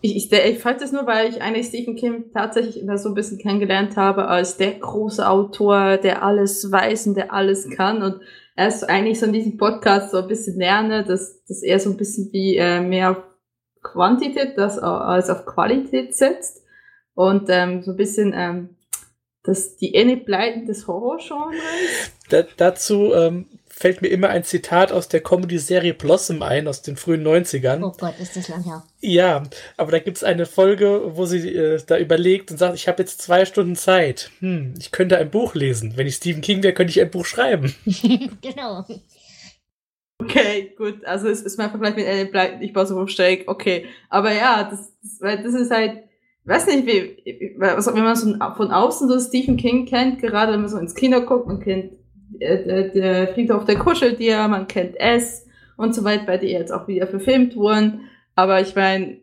ich, ich, ich frage das nur, weil ich eigentlich Stephen King tatsächlich immer so ein bisschen kennengelernt habe als der große Autor, der alles weiß und der alles kann. Und er ist eigentlich so in diesem Podcast so ein bisschen lerne, dass, dass er so ein bisschen wie äh, mehr auf Quantität das, als auf Qualität setzt. Und ähm, so ein bisschen ähm, dass die Innebleiten des Horrorgenres. Da, dazu ähm, fällt mir immer ein Zitat aus der Comedy-Serie Blossom ein, aus den frühen 90ern. Oh Gott, ist das lang her. Ja, aber da gibt's eine Folge, wo sie äh, da überlegt und sagt, ich habe jetzt zwei Stunden Zeit. Hm, ich könnte ein Buch lesen. Wenn ich Stephen King wäre, könnte ich ein Buch schreiben. genau. Okay, gut. Also es ist mein Vergleich mit Ellen Blyton, ich war so Steig. Okay. Aber ja, das, das, das ist halt, weiß nicht, wie, wenn man so von außen so Stephen King kennt, gerade wenn man so ins Kino guckt, man kennt äh, der Friedhof der Kuscheltier, man kennt S und so weiter, bei die jetzt auch wieder verfilmt wurden. Aber ich meine,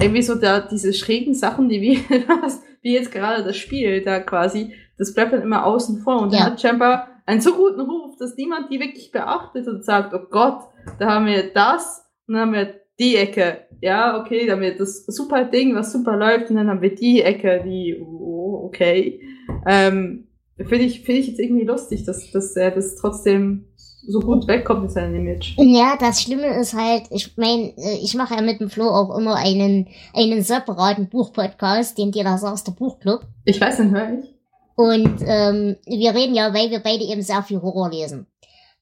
irgendwie so da diese schrägen Sachen, die wie, wie jetzt gerade das Spiel da quasi, das bleibt dann immer außen vor und ja. hat scheinbar einen so guten Ruf, dass niemand die wirklich beachtet und sagt, oh Gott, da haben wir das und dann haben wir die Ecke. Ja, okay, dann haben wir das super Ding, was super läuft und dann haben wir die Ecke, die, oh, okay. Ähm, Finde ich, finde ich jetzt irgendwie lustig, dass, dass er das trotzdem so gut wegkommt mit seinem Image. Ja, das Schlimme ist halt, ich meine, äh, ich mache ja mit dem Flo auch immer einen, einen separaten Buchpodcast, den dir das sagst, der Buchclub. Ich weiß, den höre ich. Und ähm, wir reden ja, weil wir beide eben sehr viel Horror lesen.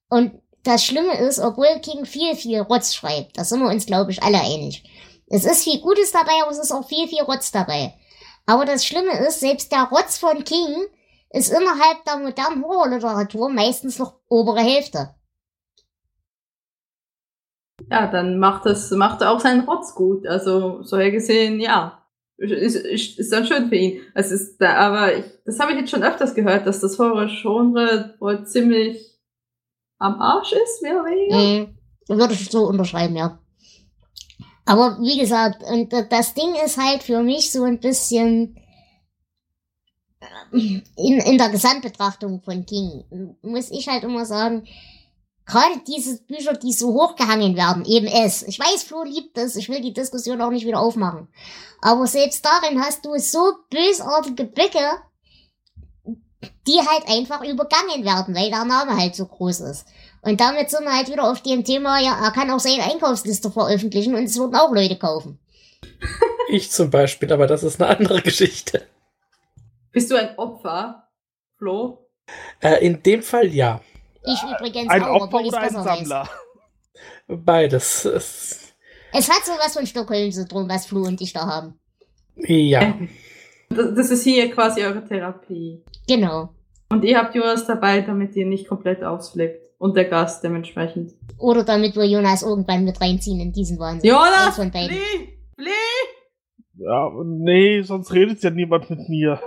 Und das Schlimme ist, obwohl King viel, viel Rotz schreibt, da sind wir uns, glaube ich, alle einig. Es ist viel Gutes dabei, aber es ist auch viel, viel Rotz dabei. Aber das Schlimme ist, selbst der Rotz von King ist innerhalb der modernen Horrorliteratur meistens noch obere Hälfte. Ja, dann macht das, macht er auch seinen Rotz gut. Also, so her gesehen, ja. Ist, ist, ist dann schön für ihn. Es ist da, aber ich, das habe ich jetzt schon öfters gehört, dass das Horror-Genre wohl ziemlich am Arsch ist, mehr oder weniger. Mhm. Würde ich so unterschreiben, ja. Aber wie gesagt, und das Ding ist halt für mich so ein bisschen, in, in der Gesamtbetrachtung von King muss ich halt immer sagen, gerade diese Bücher, die so hochgehangen werden, eben es. Ich weiß, Flo liebt es, ich will die Diskussion auch nicht wieder aufmachen. Aber selbst darin hast du so bösartige Blicke, die halt einfach übergangen werden, weil der Name halt so groß ist. Und damit sind wir halt wieder auf dem Thema, ja, er kann auch seine Einkaufsliste veröffentlichen und es würden auch Leute kaufen. Ich zum Beispiel, aber das ist eine andere Geschichte. Bist du ein Opfer, Flo? Äh, in dem Fall ja. Ich übrigens ein auch, Opfer oder ein Sammler? Weiß. Beides. Es hat sowas von Stockholm-Syndrom, was Flo und ich da haben. Ja. Das ist hier quasi eure Therapie. Genau. Und ihr habt Jonas dabei, damit ihr nicht komplett ausflippt. Und der Gast dementsprechend. Oder damit wir Jonas irgendwann mit reinziehen in diesen Wahnsinn. Jonas! Flee! Flee! Ja, nee, sonst redet ja niemand mit mir.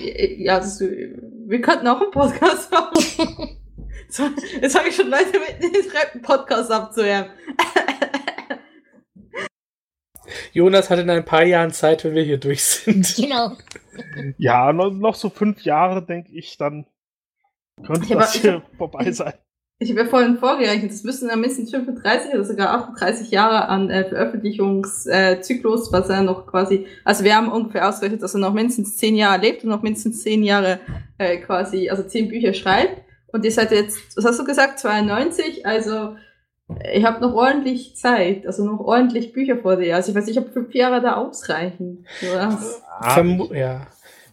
Ja, das, wir könnten auch einen Podcast haben. Jetzt habe ich schon Leute mit einen Podcast abzuhören. Jonas hat in ein paar Jahren Zeit, wenn wir hier durch sind. Genau. Ja, noch, noch so fünf Jahre, denke ich, dann könnte das hier vorbei sein. Ich habe ja vorhin vorgerechnet, es müssen ja mindestens 35 oder sogar 38 Jahre an äh, Veröffentlichungszyklus, was er noch quasi, also wir haben ungefähr ausgerechnet, dass er noch mindestens 10 Jahre lebt und noch mindestens 10 Jahre äh, quasi, also 10 Bücher schreibt. Und ihr seid jetzt, was hast du gesagt, 92, also ich habe noch ordentlich Zeit, also noch ordentlich Bücher vor dir. Also ich weiß nicht, ob fünf Jahre da ausreichen. Vermu ja.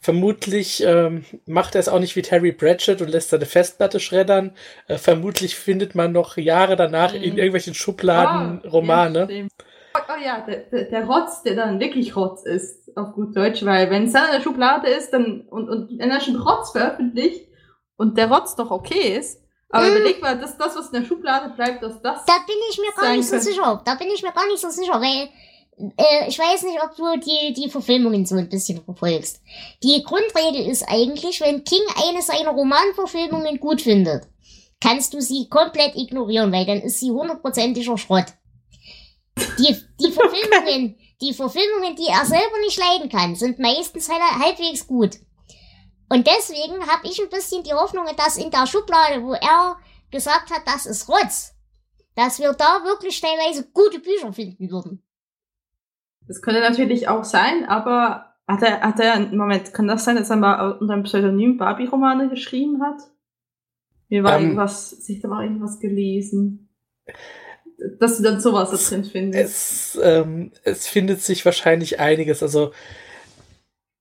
Vermutlich ähm, macht er es auch nicht wie Terry Pratchett und lässt seine Festplatte schreddern. Äh, vermutlich findet man noch Jahre danach in mhm. irgendwelchen Schubladen oh, Romane. Ja, oh ja, der, der, Rotz, der dann wirklich Rotz ist, auf gut Deutsch, weil wenn es dann in der Schublade ist dann, und, und wenn er schon Rotz veröffentlicht und der Rotz doch okay ist, aber hm. überleg mal, dass das, was in der Schublade bleibt, dass das. Da bin ich mir gar nicht so sicher. Da bin ich mir gar nicht so sicher, weil äh, ich weiß nicht, ob du die, die Verfilmungen so ein bisschen verfolgst. Die Grundregel ist eigentlich, wenn King eine seiner Romanverfilmungen gut findet, kannst du sie komplett ignorieren, weil dann ist sie hundertprozentiger Schrott. Die, die Verfilmungen, die Verfilmungen, die er selber nicht leiden kann, sind meistens halbwegs gut. Und deswegen habe ich ein bisschen die Hoffnung, dass in der Schublade, wo er gesagt hat, das ist Rotz, dass wir da wirklich teilweise gute Bücher finden würden. Das könnte natürlich auch sein, aber hat er, hat er, Moment, kann das sein, dass er mal unter einem Pseudonym Barbie-Romane geschrieben hat? Mir war ähm. irgendwas, ich da war irgendwas gelesen. Dass du dann sowas da drin findest. Es, ähm, es findet sich wahrscheinlich einiges. Also,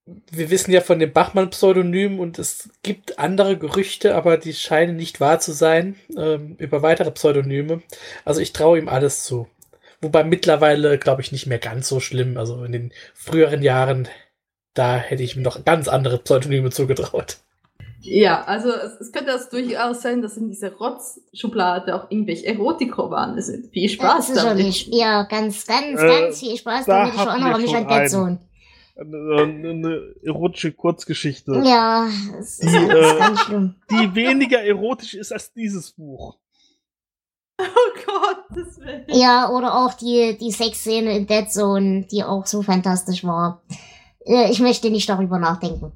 wir wissen ja von dem Bachmann-Pseudonym und es gibt andere Gerüchte, aber die scheinen nicht wahr zu sein ähm, über weitere Pseudonyme. Also ich traue ihm alles zu. Wobei mittlerweile, glaube ich, nicht mehr ganz so schlimm. Also in den früheren Jahren, da hätte ich mir noch ganz andere Pseudonyme zugetraut. Ja, also es, es könnte das durchaus sein, dass in dieser Rotzschublade auch irgendwelche Erotikromane sind. Viel Spaß das damit. Ja, ganz, ganz, äh, ganz viel Spaß damit. Ich erinnere mich an Dead Eine, eine, erotische Kurzgeschichte. Ja, das ist, die, äh, ganz schlimm. Die weniger erotisch ist als dieses Buch. Oh Gott, das will Ja, oder auch die, die Sexszene in Dead Zone, die auch so fantastisch war. Äh, ich möchte nicht darüber nachdenken.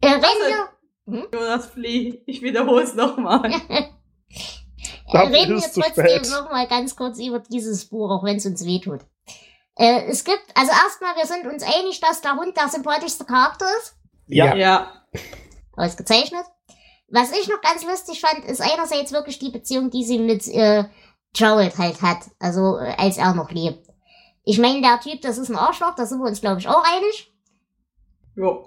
Äh, reden wir. Hm? Jonas Flee, ich wiederhole es nochmal. äh, reden wir trotzdem nochmal ganz kurz über dieses Buch, auch wenn es uns wehtut. Äh, es gibt, also erstmal, wir sind uns einig, dass der Hund der sympathischste Charakter ist. Ja. ja. Ausgezeichnet. Was ich noch ganz lustig fand, ist einerseits wirklich die Beziehung, die sie mit äh, Gerald halt hat, also äh, als er noch lebt. Ich meine, der Typ, das ist ein Arschloch, da sind wir uns, glaube ich, auch einig. Ja.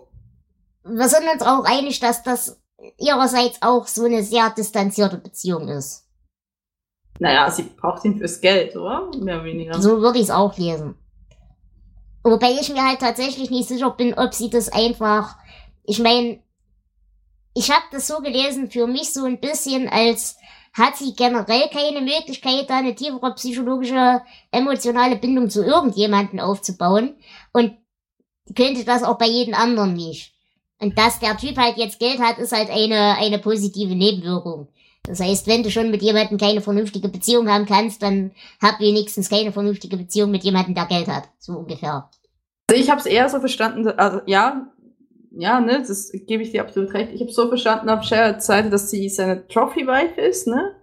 Wir sind uns auch einig, dass das ihrerseits auch so eine sehr distanzierte Beziehung ist. Naja, sie braucht ihn fürs Geld, oder? Mehr oder weniger. So würde ich es auch lesen. Wobei ich mir halt tatsächlich nicht sicher bin, ob sie das einfach. Ich meine, ich habe das so gelesen, für mich so ein bisschen als hat sie generell keine Möglichkeit, da eine tiefere psychologische, emotionale Bindung zu irgendjemanden aufzubauen und könnte das auch bei jedem anderen nicht. Und dass der Typ halt jetzt Geld hat, ist halt eine, eine positive Nebenwirkung. Das heißt, wenn du schon mit jemandem keine vernünftige Beziehung haben kannst, dann hab wenigstens keine vernünftige Beziehung mit jemandem, der Geld hat. So ungefähr. Also ich habe es eher so verstanden, also ja, ja, ne, das gebe ich dir absolut recht. Ich habe so verstanden auf Sherrods Seite, dass sie seine Trophy-Wife ist, ne?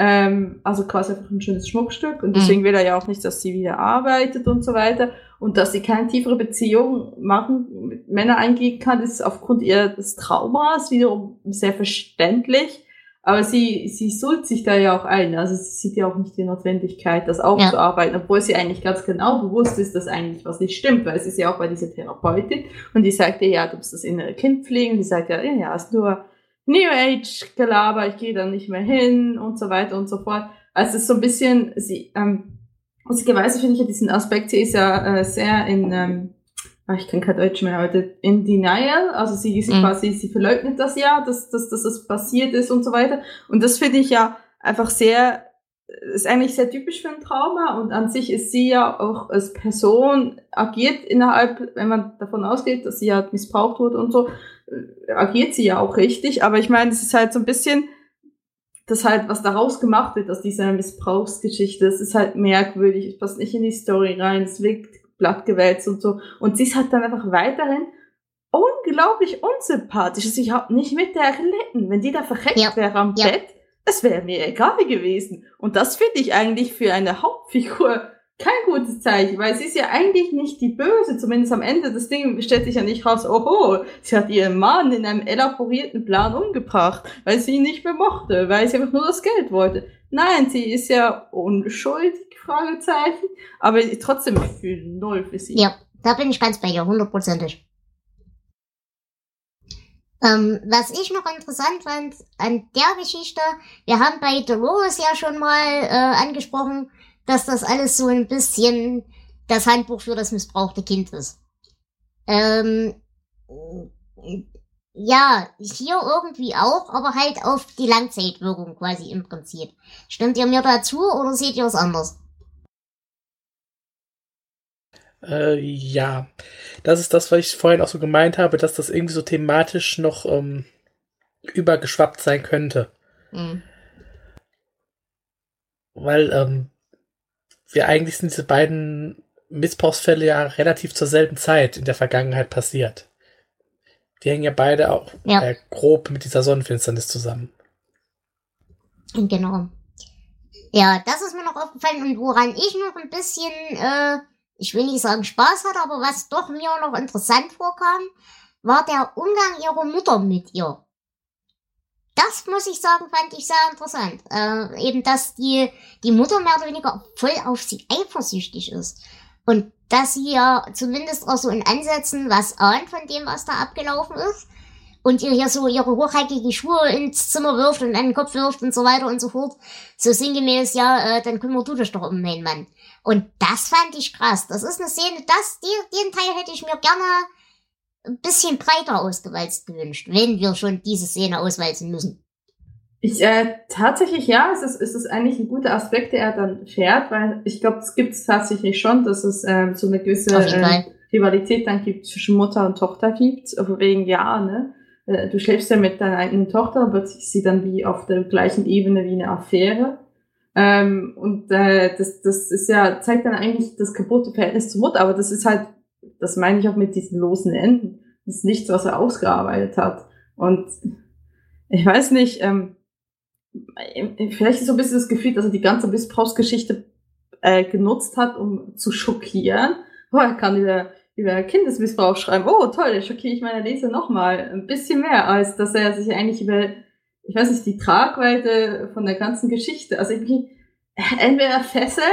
Ähm, also quasi einfach ein schönes Schmuckstück. Und deswegen mhm. will er ja auch nicht, dass sie wieder arbeitet und so weiter. Und dass sie keine tiefere Beziehung machen, mit Männern eingehen kann, ist aufgrund ihres Traumas wiederum sehr verständlich. Aber sie, sie sult sich da ja auch ein. Also sie sieht ja auch nicht die Notwendigkeit, das aufzuarbeiten, ja. obwohl sie eigentlich ganz genau bewusst ist, dass eigentlich was nicht stimmt, weil sie ist ja auch bei dieser Therapeutin und die sagt ihr, ja, du musst das innere Kind pflegen. Und die sagt ja, ja, ja, ist nur New Age Gelaber, ich gehe da nicht mehr hin und so weiter und so fort. Also es ist so ein bisschen, sie, ähm, lustigerweise finde ich ja diesen Aspekt, sie ist ja äh, sehr in, ähm, ich kann kein Deutsch mehr heute, in Denial, also sie, sie mhm. quasi, sie verleugnet das ja, dass, dass, dass das passiert ist und so weiter. Und das finde ich ja einfach sehr, ist eigentlich sehr typisch für ein Trauma und an sich ist sie ja auch als Person agiert innerhalb, wenn man davon ausgeht, dass sie halt missbraucht wurde und so, äh, agiert sie ja auch richtig. Aber ich meine, es ist halt so ein bisschen, das halt, was daraus gemacht wird aus dieser Missbrauchsgeschichte, das ist halt merkwürdig, es passt nicht in die Story rein, es wirkt Blatt gewälzt und so. Und sie ist halt dann einfach weiterhin unglaublich unsympathisch. Also ich habe nicht mit der gelitten. Wenn die da verreckt ja. wäre am ja. Bett, es wäre mir egal gewesen. Und das finde ich eigentlich für eine Hauptfigur kein gutes Zeichen, weil sie ist ja eigentlich nicht die Böse, zumindest am Ende des Ding stellt sich ja nicht raus, oho, sie hat ihren Mann in einem elaborierten Plan umgebracht, weil sie ihn nicht mehr mochte, weil sie einfach nur das Geld wollte. Nein, sie ist ja unschuldig Fragezeichen. Aber trotzdem für null für sie. Ja, da bin ich ganz bei dir, hundertprozentig. Ähm, was ich noch interessant fand an der Geschichte, wir haben bei Dolores ja schon mal äh, angesprochen, dass das alles so ein bisschen das Handbuch für das missbrauchte Kind ist. Ähm, ja, hier irgendwie auch, aber halt auf die Langzeitwirkung quasi im Prinzip. Stimmt ihr mir dazu oder seht ihr es anders? Äh, ja, das ist das, was ich vorhin auch so gemeint habe, dass das irgendwie so thematisch noch ähm, übergeschwappt sein könnte. Mhm. Weil ähm, wir eigentlich sind diese beiden Missbrauchsfälle ja relativ zur selben Zeit in der Vergangenheit passiert. Die hängen ja beide auch ja. Äh, grob mit dieser Sonnenfinsternis zusammen. Genau. Ja, das ist mir noch aufgefallen und woran ich noch ein bisschen, äh, ich will nicht sagen Spaß hatte, aber was doch mir noch interessant vorkam, war der Umgang ihrer Mutter mit ihr. Das muss ich sagen, fand ich sehr interessant. Äh, eben, dass die, die Mutter mehr oder weniger voll auf sie eifersüchtig ist. Und dass sie ja zumindest auch so in Ansätzen was ahnt von dem, was da abgelaufen ist. Und ihr hier so ihre hochhackigen Schuhe ins Zimmer wirft und an den Kopf wirft und so weiter und so fort. So sinngemäß, ja, äh, dann kümmer du dich doch um meinen Mann. Und das fand ich krass. Das ist eine Szene, das, die, den Teil hätte ich mir gerne ein bisschen breiter ausgewalzt gewünscht, wenn wir schon diese Szene auswalzen müssen. Ich, äh, tatsächlich ja, es ist, es ist eigentlich ein guter Aspekt, der er dann fährt, weil ich glaube, es gibt es tatsächlich schon, dass es ähm, so eine gewisse äh, Rivalität dann gibt zwischen Mutter und Tochter gibt, wegen ja, ne? Äh, du schläfst ja mit deiner eigenen Tochter, aber sie dann wie auf der gleichen Ebene wie eine Affäre. Ähm, und äh, das, das ist ja, zeigt dann eigentlich das kaputte Verhältnis zur Mutter, aber das ist halt das meine ich auch mit diesen losen Enden. Das ist nichts, was er ausgearbeitet hat. Und ich weiß nicht, ähm, vielleicht ist so ein bisschen das Gefühl, dass er die ganze Missbrauchsgeschichte äh, genutzt hat, um zu schockieren. Oh, er kann über, über Kindesmissbrauch schreiben. Oh, toll, da schockiere ich meine Leser nochmal. Ein bisschen mehr, als dass er sich eigentlich über, ich weiß nicht, die Tragweite von der ganzen Geschichte, also irgendwie entweder fesseln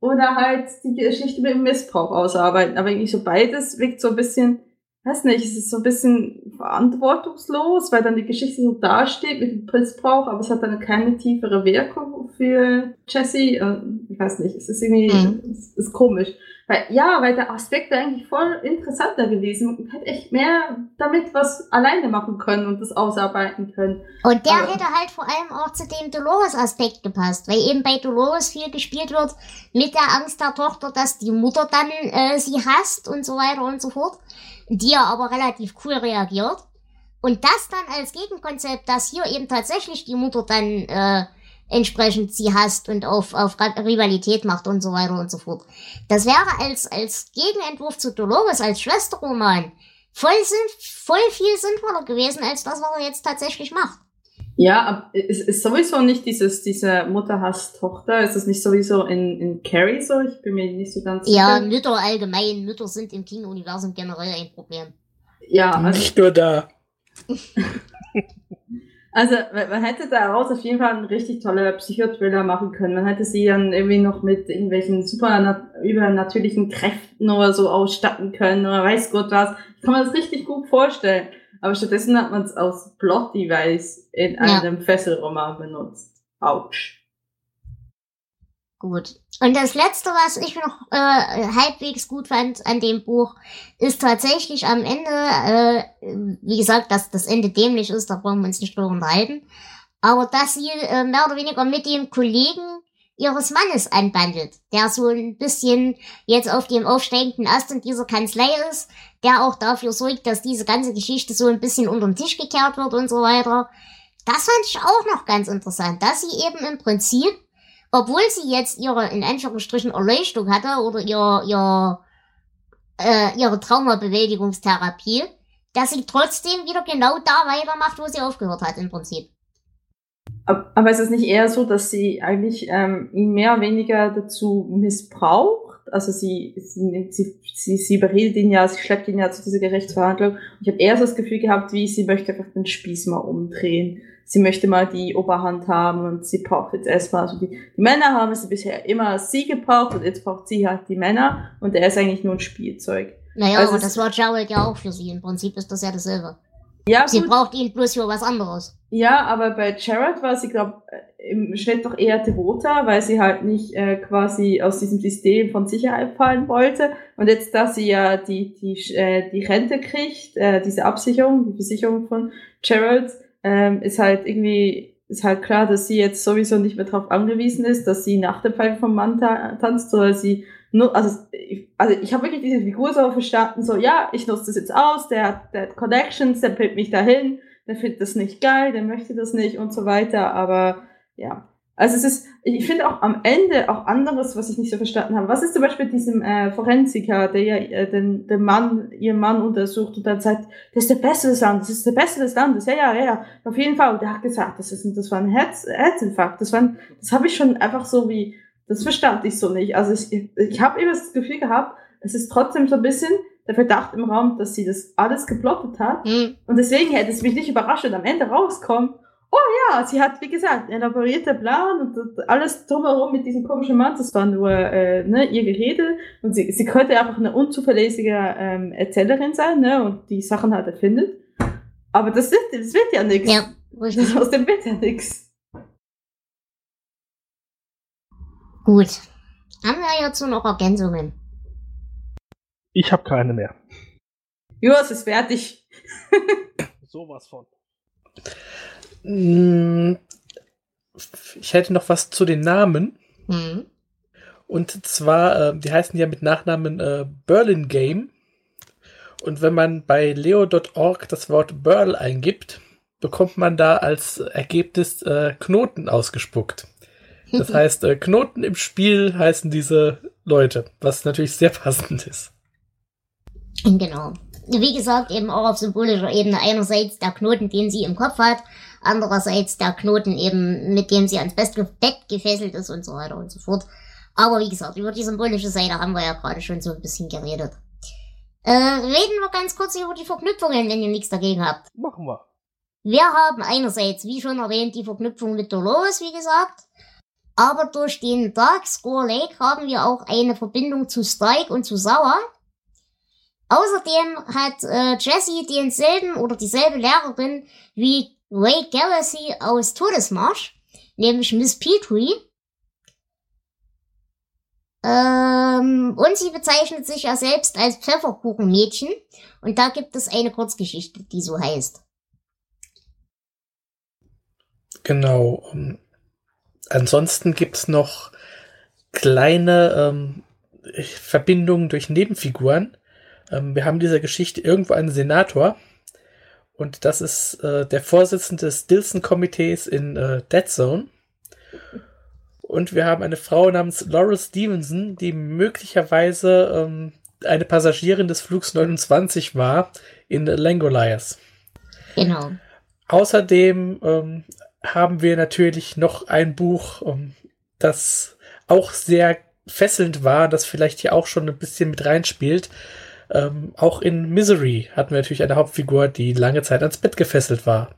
oder halt die Geschichte mit dem Missbrauch ausarbeiten. Aber irgendwie so beides wirkt so ein bisschen, weiß nicht, es ist so ein bisschen verantwortungslos, weil dann die Geschichte so dasteht mit dem Missbrauch, aber es hat dann keine tiefere Wirkung für Jesse. Ich weiß nicht, es ist irgendwie, mhm. es ist komisch. Weil, ja, weil der Aspekt wäre eigentlich voll interessanter gewesen und hätte echt mehr damit was alleine machen können und das ausarbeiten können. Und der Aber, hätte halt vor allem auch zu dem Dolores-Aspekt gepasst, weil eben bei Dolores viel gespielt wird mit der Angst der Tochter, dass die Mutter dann äh, sie hasst und so weiter und so fort, die ja aber relativ cool reagiert. Und das dann als Gegenkonzept, dass hier eben tatsächlich die Mutter dann äh, entsprechend sie hasst und auf, auf Rivalität macht und so weiter und so fort. Das wäre als, als Gegenentwurf zu Dolores, als Schwesterroman, voll, voll viel sinnvoller gewesen, als das, was er jetzt tatsächlich macht. Ja, es ist sowieso nicht dieses, diese Mutter hasst Tochter, ist es nicht sowieso in, in Carrie so? Ich bin mir nicht so ganz sicher. Ja, Mütter allgemein, Mütter sind im King-Universum generell ein Problem. Ja, also, nicht nur da. Also man hätte daraus auf jeden Fall einen richtig toller Psychothriller machen können. Man hätte sie dann irgendwie noch mit irgendwelchen super übernatürlichen Kräften oder so ausstatten können oder weiß Gott was. Ich kann mir das richtig gut vorstellen. Aber stattdessen hat man es aus Plot-Device in ja. einem Fesselroman benutzt. Autsch. Gut. Und das letzte, was ich noch äh, halbwegs gut fand an dem Buch, ist tatsächlich am Ende, äh, wie gesagt, dass das Ende dämlich ist, da brauchen wir uns nicht drüber unterhalten, aber dass sie äh, mehr oder weniger mit dem Kollegen ihres Mannes anbandelt, der so ein bisschen jetzt auf dem aufsteigenden Ast in dieser Kanzlei ist, der auch dafür sorgt, dass diese ganze Geschichte so ein bisschen unter den Tisch gekehrt wird und so weiter. Das fand ich auch noch ganz interessant, dass sie eben im Prinzip obwohl sie jetzt ihre, in Anführungsstrichen, Erleuchtung hatte oder ihr, ihr, äh, ihre Traumabewältigungstherapie, dass sie trotzdem wieder genau da weitermacht, wo sie aufgehört hat, im Prinzip. Aber ist es nicht eher so, dass sie eigentlich ähm, ihn mehr oder weniger dazu missbraucht? Also sie, sie, sie, sie, sie beredet ihn ja, sie schleppt ihn ja zu dieser Gerichtsverhandlung. Ich habe eher so das Gefühl gehabt, wie sie möchte einfach den Spieß mal umdrehen sie möchte mal die Oberhand haben und sie braucht jetzt erstmal, also die, die Männer haben sie bisher immer sie gebraucht und jetzt braucht sie halt die Männer und er ist eigentlich nur ein Spielzeug. Naja, also aber das war Gerald ja auch für sie. Im Prinzip ist das ja dasselbe. Ja, sie braucht ihn bloß für was anderes. Ja, aber bei Jared war sie, glaube im Schnitt doch eher devoter, weil sie halt nicht äh, quasi aus diesem System von Sicherheit fallen wollte. Und jetzt, dass sie ja die, die, äh, die Rente kriegt, äh, diese Absicherung, die Versicherung von Gerald, ähm, ist halt irgendwie, ist halt klar, dass sie jetzt sowieso nicht mehr darauf angewiesen ist, dass sie nach dem Pfeife vom Mann ta tanzt, sondern sie also, ich, also ich habe wirklich diese Figur so verstanden, so, ja, ich nutze das jetzt aus, der hat, der hat Connections, der pillt mich dahin, der findet das nicht geil, der möchte das nicht und so weiter, aber ja. Also es ist, ich finde auch am Ende auch anderes, was ich nicht so verstanden habe. Was ist zum Beispiel diesem äh, Forensiker, der ja äh, den, den Mann, ihren Mann untersucht und dann sagt, das ist der Beste des Landes, das ist der Beste des Landes, ja, ja, ja, ja, auf jeden Fall. Und der hat gesagt, das ist, das war ein Herz, Herzinfarkt, das war, ein, das habe ich schon einfach so wie, das verstand ich so nicht. Also ich, ich habe immer das Gefühl gehabt, es ist trotzdem so ein bisschen der Verdacht im Raum, dass sie das alles geplottet hat. Mhm. Und deswegen hätte es mich nicht überrascht, wenn am Ende rauskommt, oh ja, sie hat, wie gesagt, einen elaborierter Plan und alles drumherum mit diesem komischen Mann, das war nur äh, ne, ihr Gerede und sie, sie könnte einfach eine unzuverlässige ähm, Erzählerin sein ne, und die Sachen halt erfindet. Aber das wird, das wird ja nichts. Ja, Aus dem wird ja nichts. Gut. Haben wir hierzu noch Ergänzungen? Ich habe keine mehr. Ja, es ist fertig. Sowas von. Hm, ich hätte noch was zu den Namen. Mhm. Und zwar, äh, die heißen ja mit Nachnamen äh, Berlin Game. Und wenn man bei leo.org das Wort Burl eingibt, bekommt man da als Ergebnis äh, Knoten ausgespuckt. Das heißt, äh, Knoten im Spiel heißen diese Leute, was natürlich sehr passend ist. Genau. Wie gesagt, eben auch auf symbolischer Ebene einerseits der Knoten, den sie im Kopf hat, andererseits der Knoten eben, mit dem sie ans Bett gefesselt ist und so weiter und so fort. Aber wie gesagt, über die symbolische Seite haben wir ja gerade schon so ein bisschen geredet. Äh, reden wir ganz kurz über die Verknüpfungen, wenn ihr nichts dagegen habt. Machen wir. Wir haben einerseits, wie schon erwähnt, die Verknüpfung mit Dolores, wie gesagt. Aber durch den Dark Score Lake haben wir auch eine Verbindung zu Strike und zu Sauer. Außerdem hat äh, Jessie denselben oder dieselbe Lehrerin wie Ray Galaxy aus Todesmarsch, nämlich Miss Petrie. Ähm, und sie bezeichnet sich ja selbst als Pfefferkuchenmädchen. Und da gibt es eine Kurzgeschichte, die so heißt. Genau. Um, ansonsten gibt's noch kleine ähm, Verbindungen durch Nebenfiguren. Ähm, wir haben dieser Geschichte irgendwo einen Senator. Und das ist äh, der Vorsitzende des Dilson-Komitees in äh, Dead Zone. Und wir haben eine Frau namens Laurel Stevenson, die möglicherweise ähm, eine Passagierin des Flugs 29 war in Langoliers. Genau. Außerdem ähm, haben wir natürlich noch ein Buch, das auch sehr fesselnd war, das vielleicht hier auch schon ein bisschen mit reinspielt. Ähm, auch in Misery hatten wir natürlich eine Hauptfigur, die lange Zeit ans Bett gefesselt war.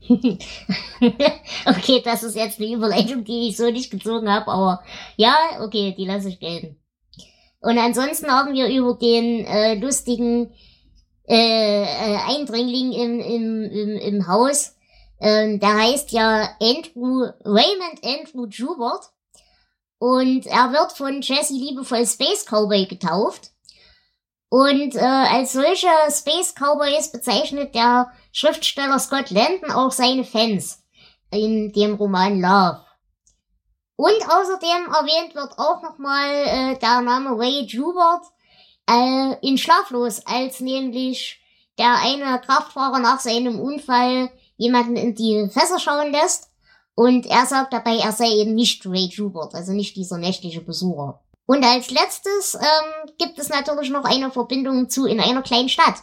okay, das ist jetzt eine Überleitung, die ich so nicht gezogen habe, aber ja, okay, die lasse ich gelten. Und ansonsten haben wir über den äh, lustigen äh, äh, Eindringling im, im, im, im Haus, äh, der heißt ja Andrew, Raymond Andrew Jubert. Und er wird von Jesse liebevoll Space Cowboy getauft. Und äh, als solcher Space Cowboys bezeichnet der Schriftsteller Scott Landon auch seine Fans in dem Roman Love. Und außerdem erwähnt wird auch nochmal äh, der Name Ray Jubert äh, in Schlaflos, als nämlich der eine Kraftfahrer nach seinem Unfall jemanden in die Fässer schauen lässt. Und er sagt dabei, er sei eben nicht Ray Jubert, also nicht dieser nächtliche Besucher. Und als letztes ähm, gibt es natürlich noch eine Verbindung zu in einer kleinen Stadt.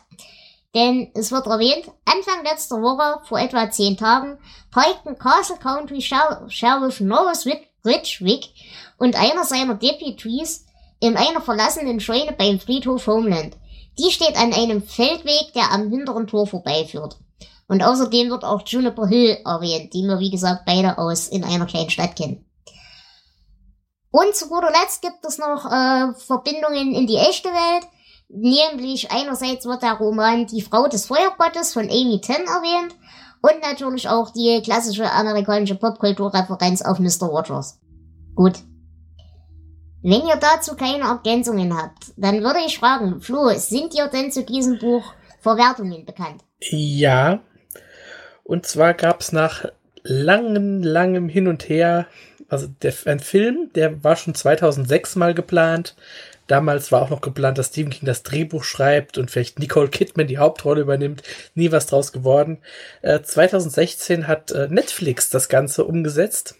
Denn es wird erwähnt, Anfang letzter Woche, vor etwa zehn Tagen, parkten Castle County Sheriff Norris Ridgewick und einer seiner Deputies in einer verlassenen Scheune beim Friedhof Homeland. Die steht an einem Feldweg, der am hinteren Tor vorbeiführt. Und außerdem wird auch Juniper Hill erwähnt, die wir wie gesagt beide aus in einer kleinen Stadt kennen. Und zu guter Letzt gibt es noch äh, Verbindungen in die echte Welt. Nämlich einerseits wird der Roman Die Frau des Feuergottes von Amy Ten erwähnt und natürlich auch die klassische amerikanische Popkulturreferenz auf Mr. Rogers. Gut. Wenn ihr dazu keine Ergänzungen habt, dann würde ich fragen, Flo, sind dir denn zu diesem Buch Verwertungen bekannt? Ja. Und zwar gab es nach langem, langem Hin und Her also der, ein Film, der war schon 2006 mal geplant. Damals war auch noch geplant, dass Stephen King das Drehbuch schreibt und vielleicht Nicole Kidman die Hauptrolle übernimmt. Nie was draus geworden. Äh, 2016 hat äh, Netflix das Ganze umgesetzt.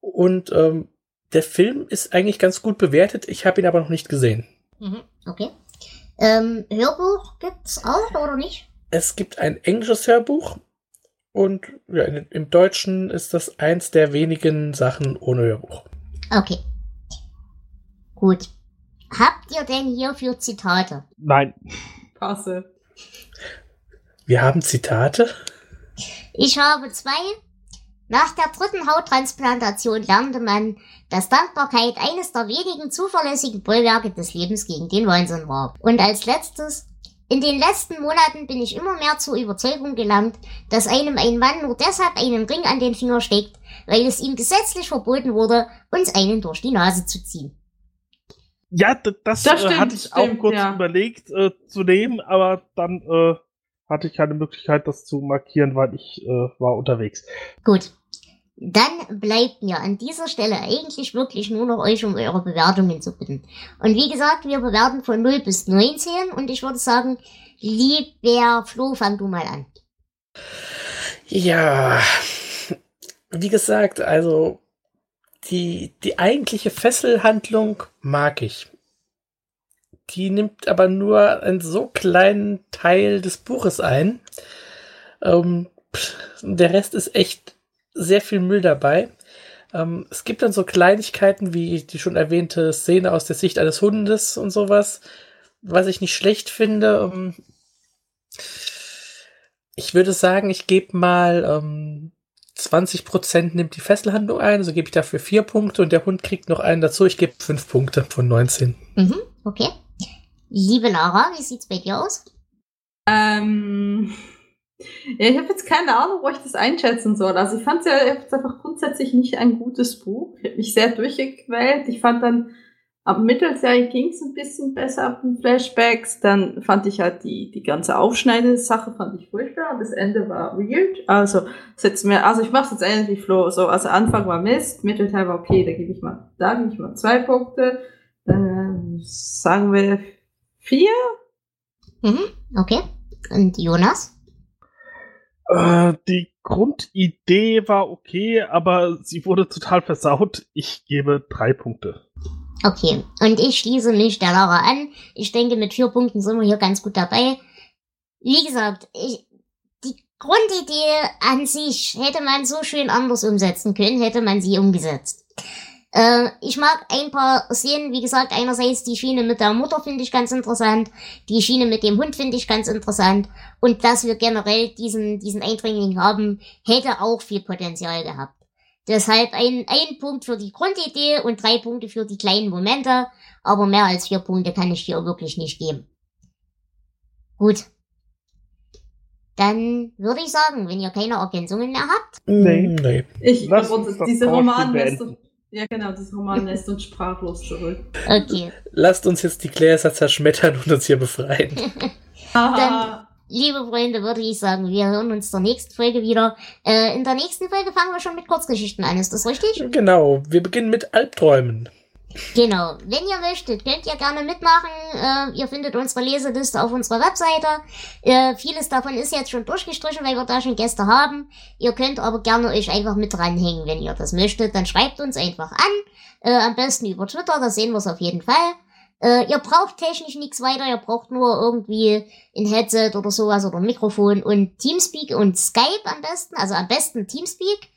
Und ähm, der Film ist eigentlich ganz gut bewertet. Ich habe ihn aber noch nicht gesehen. Mhm, okay. Ähm, Hörbuch gibt's auch oder nicht? Es gibt ein englisches Hörbuch und ja, in, im Deutschen ist das eins der wenigen Sachen ohne Hörbuch. Okay. Gut. Habt ihr denn hierfür Zitate? Nein. Passe. Wir haben Zitate. Ich habe zwei. Nach der dritten Hauttransplantation lernte man, dass Dankbarkeit eines der wenigen zuverlässigen Bollwerke des Lebens gegen den Wahnsinn war. Und als letztes, in den letzten Monaten bin ich immer mehr zur Überzeugung gelangt, dass einem ein Mann nur deshalb einen Ring an den Finger steckt, weil es ihm gesetzlich verboten wurde, uns einen durch die Nase zu ziehen. Ja, das, Das äh, stimmt, hatte ich auch stimmt, kurz ja. überlegt äh, zu nehmen, aber dann äh, hatte ich keine Möglichkeit, das zu markieren, weil ich äh, war unterwegs. Gut. Dann bleibt mir an dieser Stelle eigentlich wirklich nur noch euch um eure Bewertungen zu bitten. Und wie gesagt, wir bewerten von 0 bis 19 und ich würde sagen, lieber Flo, fang du mal an. Ja, wie gesagt, also die, die eigentliche Fesselhandlung mag ich. Die nimmt aber nur einen so kleinen Teil des Buches ein. Ähm, der Rest ist echt sehr viel Müll dabei. Ähm, es gibt dann so Kleinigkeiten wie die schon erwähnte Szene aus der Sicht eines Hundes und sowas, was ich nicht schlecht finde. Ähm, ich würde sagen, ich gebe mal ähm, 20% nimmt die Fesselhandlung ein, also gebe ich dafür vier Punkte und der Hund kriegt noch einen dazu. Ich gebe fünf Punkte von 19. Mhm, okay. Liebe Lara, wie sieht's bei dir aus? Ähm, ja, ich habe jetzt keine Ahnung, wo ich das einschätzen soll. Also ich fand es ja jetzt einfach grundsätzlich nicht ein gutes Buch. Ich habe mich sehr durchgequält. Ich fand dann ab Mittelserie ging es ein bisschen besser ab den Flashbacks. Dann fand ich halt die, die ganze Aufschneide-Sache fand ich furchtbar. Das Ende war weird. Also, setz mir, also ich mache jetzt ähnlich Flo. So, also Anfang war Mist, Mittelteil war okay, da gebe ich mal, da gebe ich mal zwei Punkte. Dann sagen wir vier. Mhm, okay. Und Jonas? Äh, die Grundidee war okay, aber sie wurde total versaut. Ich gebe drei Punkte. Okay. Und ich schließe mich der Lara an. Ich denke, mit vier Punkten sind wir hier ganz gut dabei. Wie gesagt, ich, die Grundidee an sich hätte man so schön anders umsetzen können, hätte man sie umgesetzt. Äh, ich mag ein paar Szenen, wie gesagt, einerseits die Schiene mit der Mutter finde ich ganz interessant, die Schiene mit dem Hund finde ich ganz interessant und dass wir generell diesen, diesen Eindringling haben, hätte auch viel Potenzial gehabt. Deshalb ein, ein Punkt für die Grundidee und drei Punkte für die kleinen Momente, aber mehr als vier Punkte kann ich dir wirklich nicht geben. Gut. Dann würde ich sagen, wenn ihr keine Ergänzungen mehr habt, Nee. Nee. Ich Lass glaube, uns das diese Trauerspiel Ja genau, dieses Roman lässt uns sprachlos zurück. okay. Lasst uns jetzt die Gläser zerschmettern und uns hier befreien. Haha. Liebe Freunde, würde ich sagen, wir hören uns der nächsten Folge wieder. Äh, in der nächsten Folge fangen wir schon mit Kurzgeschichten an, ist das richtig? genau, wir beginnen mit Albträumen. Genau. Wenn ihr möchtet, könnt ihr gerne mitmachen. Äh, ihr findet unsere Leseliste auf unserer Webseite. Äh, vieles davon ist jetzt schon durchgestrichen, weil wir da schon Gäste haben. Ihr könnt aber gerne euch einfach mit dranhängen, wenn ihr das möchtet. Dann schreibt uns einfach an. Äh, am besten über Twitter, da sehen wir es auf jeden Fall. Äh, ihr braucht technisch nichts weiter, ihr braucht nur irgendwie ein Headset oder sowas oder ein Mikrofon und Teamspeak und Skype am besten, also am besten Teamspeak.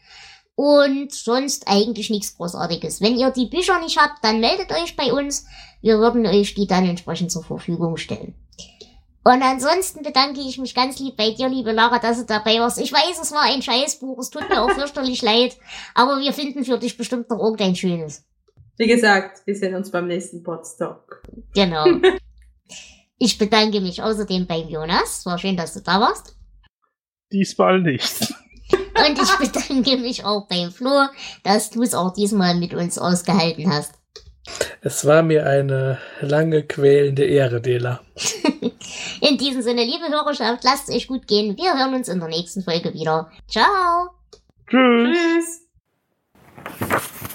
Und sonst eigentlich nichts Großartiges. Wenn ihr die Bücher nicht habt, dann meldet euch bei uns. Wir würden euch die dann entsprechend zur Verfügung stellen. Und ansonsten bedanke ich mich ganz lieb bei dir, liebe Lara, dass du dabei warst. Ich weiß, es war ein Scheißbuch, es tut mir auch fürchterlich leid, aber wir finden für dich bestimmt noch irgendein schönes. Wie gesagt, wir sehen uns beim nächsten Podstock. Genau. Ich bedanke mich außerdem beim Jonas. Es war schön, dass du da warst. Diesmal nicht. Und ich bedanke mich auch beim Flo, dass du es auch diesmal mit uns ausgehalten hast. Es war mir eine lange, quälende Ehre, Dela. In diesem Sinne, liebe Hörerschaft, lasst es euch gut gehen. Wir hören uns in der nächsten Folge wieder. Ciao! Tschüss. Tschüss.